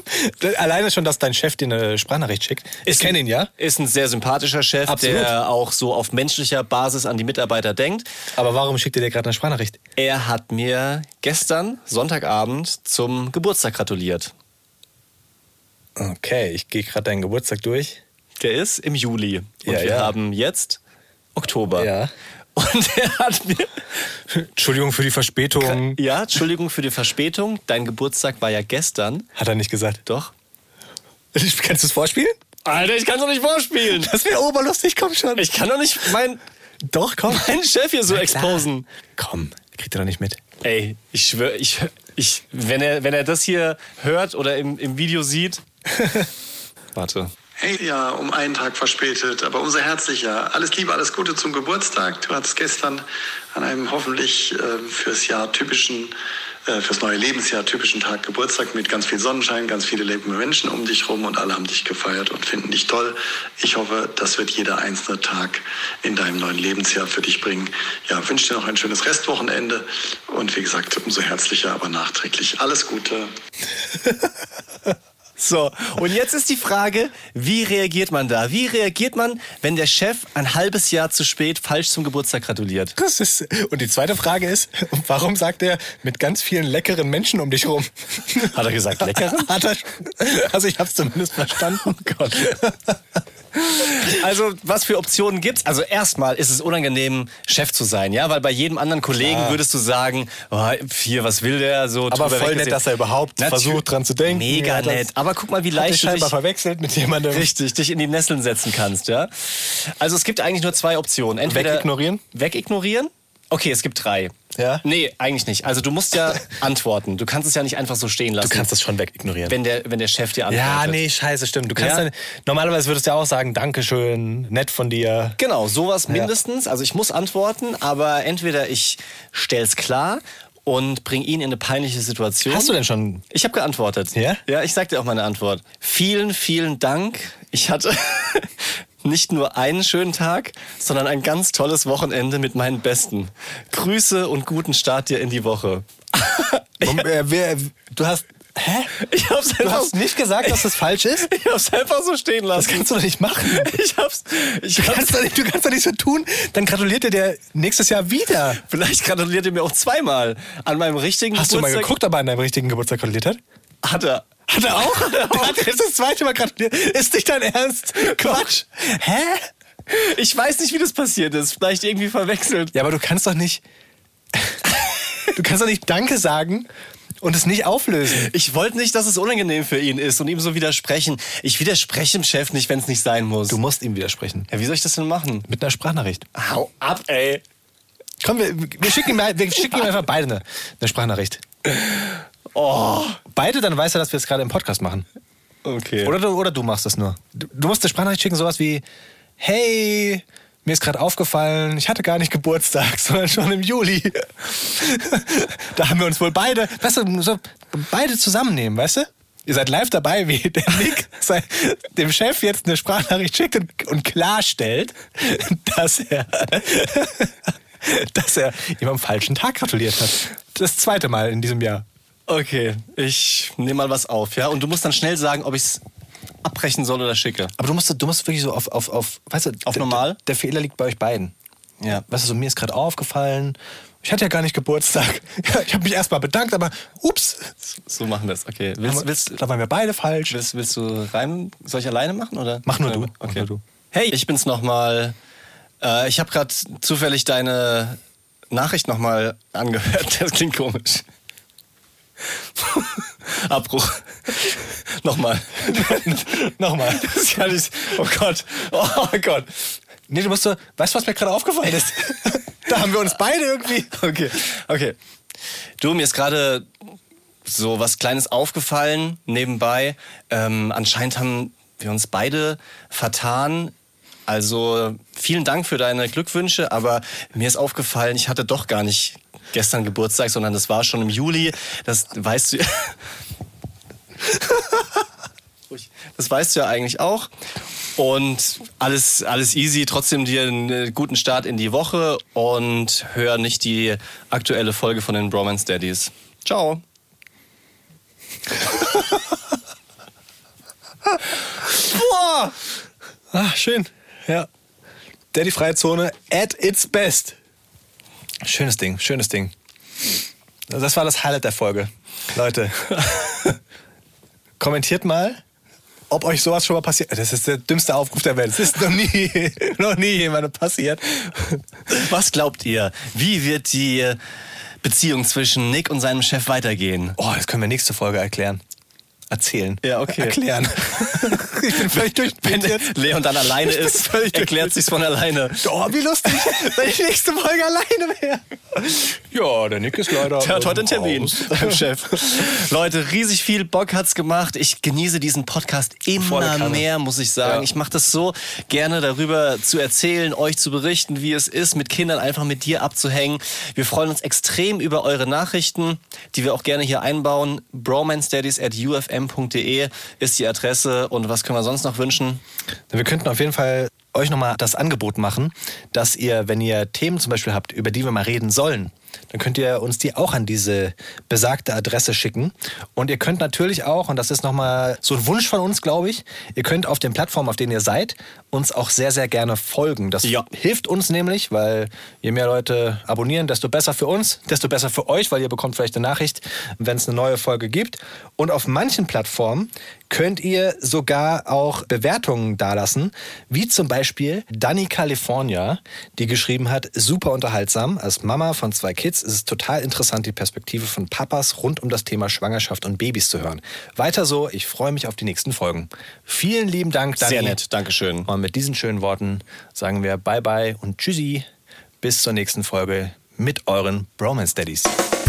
Alleine schon, dass dein Chef dir eine Sprachnachricht schickt. Ich kenne ihn, ja? Ist ein sehr sympathischer Chef, Absolut. der auch so auf menschlicher Basis an die Mitarbeiter denkt. Aber warum schickt er dir gerade eine Sprachnachricht? Er hat mir gestern, Sonntagabend, zum Geburtstag gratuliert. Okay, ich gehe gerade deinen Geburtstag durch. Der ist im Juli. Und Ja, wir ja. haben jetzt Oktober. Ja. Und er hat mir. Entschuldigung für die Verspätung. Ja, Entschuldigung für die Verspätung. Dein Geburtstag war ja gestern. Hat er nicht gesagt. Doch. Kannst du es vorspielen? Alter, ich kann doch nicht vorspielen. Das wäre oberlustig, komm schon. Ich kann doch nicht mein, Doch, komm. meinen Chef hier so exposen. Komm, kriegt er doch nicht mit. Ey, ich schwöre, ich, ich, wenn, er, wenn er das hier hört oder im, im Video sieht. Warte. Hey, ja, um einen Tag verspätet, aber umso herzlicher. Alles Liebe, alles Gute zum Geburtstag. Du hattest gestern an einem hoffentlich äh, fürs Jahr typischen, äh, fürs neue Lebensjahr typischen Tag Geburtstag mit ganz viel Sonnenschein, ganz viele lebende Menschen um dich rum und alle haben dich gefeiert und finden dich toll. Ich hoffe, das wird jeder einzelne Tag in deinem neuen Lebensjahr für dich bringen. Ja, wünsche dir noch ein schönes Restwochenende und wie gesagt, umso herzlicher, aber nachträglich. Alles Gute. So, und jetzt ist die Frage, wie reagiert man da? Wie reagiert man, wenn der Chef ein halbes Jahr zu spät falsch zum Geburtstag gratuliert? Das ist, und die zweite Frage ist, warum sagt er mit ganz vielen leckeren Menschen um dich rum? Hat er gesagt, leckeren? Hat er, also ich habe es zumindest verstanden. Oh Gott. Also, was für Optionen gibt's? Also, erstmal ist es unangenehm, Chef zu sein, ja, weil bei jedem anderen Kollegen Klar. würdest du sagen, oh, hier, was will der so? Aber voll nett, dass er überhaupt Natürlich. versucht, dran zu denken. Mega Ja, nett. Aber guck mal, wie leicht dich du dich verwechselt mit jemandem. richtig dich in die Nesseln setzen kannst, ja. Also es gibt eigentlich nur zwei Optionen. Entweder Wegignorieren? Wegignorieren. Okay, es gibt drei. Ja? Nee, eigentlich nicht. Also du musst ja antworten. Du kannst es ja nicht einfach so stehen lassen. Du kannst das schon wegignorieren. wenn der, wenn der Chef dir antwortet. ja, nee, scheiße, stimmt. Du kannst Ja. dann, normalerweise würdest du ja auch sagen, Dankeschön, nett von dir. Genau, sowas mindestens. Also ich muss antworten, aber entweder ich stell's klar und bring ihn in eine peinliche Situation. Hast du denn schon? Ich habe geantwortet. Ja? Ja, ich sag dir auch meine Antwort. Vielen, vielen Dank. Ich hatte nicht nur einen schönen Tag, sondern ein ganz tolles Wochenende mit meinen Besten. Grüße und guten Start dir in die Woche. Wer, du hast. Hä? Ich hab's Du einfach, hast nicht gesagt, dass das falsch ist? ich hab's einfach so stehen Das lassen. kannst du doch nicht machen. Ich hab's. Ich Du hab's kannst, doch nicht, du kannst doch nicht so tun, dann gratuliert dir der nächstes Jahr wieder. vielleicht gratuliert er mir auch zweimal an meinem richtigen Hast du mal Geburtstag. geguckt, ob er an deinem richtigen Geburtstag gratuliert hat? Hat er. Hat er auch? Hat er hat jetzt das zweite Mal gratuliert. Ist nicht dein Ernst? Quatsch. Hä? Ich weiß nicht, wie das passiert ist. Vielleicht irgendwie verwechselt. Ja, aber du kannst doch nicht. Du kannst doch nicht Danke sagen und es nicht auflösen. Ich wollte nicht, dass es unangenehm für ihn ist und ihm so widersprechen. Ich widerspreche dem Chef nicht, wenn es nicht sein muss. Du musst ihm widersprechen. ja, wie soll ich das denn machen? Mit einer Sprachnachricht. Hau ab, ey. Komm, wir, wir, schicken, ihm, wir schicken ihm einfach beide eine, eine Sprachnachricht. Oh, Beide, dann weiß er, dass wir es gerade im Podcast machen. okay. Oder du, oder du machst das nur. Du, du musst eine Sprachnachricht schicken, sowas wie: Hey, mir ist gerade aufgefallen, ich hatte gar nicht Geburtstag, sondern schon im Juli. da haben wir uns wohl beide, weißt du, so beide zusammennehmen, weißt du? Ihr seid live dabei, wie der Nick dem Chef jetzt eine Sprachnachricht schickt und, und klarstellt, dass er, dass er ihm am falschen Tag gratuliert hat. Das zweite Mal in diesem Jahr. Okay, ich nehme mal was auf, ja? Und du musst dann schnell sagen, ob ich es abbrechen soll oder schicke. Aber du musst, du musst wirklich so auf, auf, auf weißt du, Auf normal? Der, Fehler liegt bei euch beiden. Ja. Weißt du, so, mir ist gerade aufgefallen, ich hatte ja gar nicht Geburtstag. Ja, ich habe mich erstmal bedankt, aber ups, So machen wir es. Okay. Willst, willst, da waren wir beide falsch. willst, willst du rein? Soll ich alleine machen oder? Mach nur du. Okay. Mach nur du. Hey, ich bin's nochmal. Äh, ich habe gerade zufällig deine Nachricht nochmal angehört. Das klingt komisch. Abbruch. nochmal. Nochmal. Das kann ich. Oh Gott. Oh Gott. Nee, du musst so, weißt du, was mir gerade aufgefallen ist? da haben wir uns beide irgendwie. Okay, okay. Du, mir ist gerade so was Kleines aufgefallen nebenbei. Ähm, anscheinend haben wir uns beide vertan. Also vielen Dank für deine Glückwünsche, aber mir ist aufgefallen, ich hatte doch gar nicht gestern Geburtstag, sondern das war schon im Juli. Das weißt du. Das weißt du ja eigentlich auch. Und alles, alles easy. Trotzdem dir einen guten Start in die Woche und hör nicht die aktuelle Folge von den Bromance Daddies. Ciao. Boah! Ah, schön. Ja. Daddy freie Zone at its best. Schönes Ding, schönes Ding. Das war das Highlight der Folge. Leute, kommentiert mal, ob euch sowas schon mal passiert. Das ist der dümmste Aufruf der Welt. Es ist noch nie, noch nie jemandem passiert. Was glaubt ihr? Wie wird die Beziehung zwischen Nick und seinem Chef weitergehen? Oh, das können wir nächste Folge erklären. Erzählen. Ja, okay. Erklären. ich bin völlig durch Wenn Leon dann alleine ist, erklärt sich's von alleine. Oh, wie lustig, wenn ich nächste Folge alleine wäre. Ja, der Nick ist leider. Der hat heute ähm, einen Termin raus. beim Chef. Leute, riesig viel Bock hat's gemacht. Ich genieße diesen Podcast immer mehr, muss ich sagen. Ja. Ich mache das so gerne darüber zu erzählen, euch zu berichten, wie es ist, mit Kindern einfach mit dir abzuhängen. Wir freuen uns extrem über eure Nachrichten, die wir auch gerne hier einbauen. bromanstudies at ufm.de ist die Adresse. Und was können wir sonst noch wünschen? Wir könnten auf jeden Fall euch nochmal das Angebot machen, dass ihr, wenn ihr Themen zum Beispiel habt, über die wir mal reden sollen, dann könnt ihr uns die auch an diese besagte Adresse schicken. Und ihr könnt natürlich auch, und das ist nochmal so ein Wunsch von uns, glaube ich, ihr könnt auf den Plattformen, auf denen ihr seid, uns auch sehr, sehr gerne folgen. Das Ja. hilft uns nämlich, weil je mehr Leute abonnieren, desto besser für uns, desto besser für euch, weil ihr bekommt vielleicht eine Nachricht, wenn es eine neue Folge gibt. Und auf manchen Plattformen könnt ihr sogar auch Bewertungen dalassen, wie zum Beispiel Dani California, die geschrieben hat, super unterhaltsam. Als Mama von zwei Kids ist es total interessant, die Perspektive von Papas rund um das Thema Schwangerschaft und Babys zu hören. Weiter so, ich freue mich auf die nächsten Folgen. Vielen lieben Dank, Dani. Sehr nett, Dankeschön. Und mit diesen schönen Worten sagen wir Bye bye und Tschüssi. Bis zur nächsten Folge mit euren Bromance Daddies.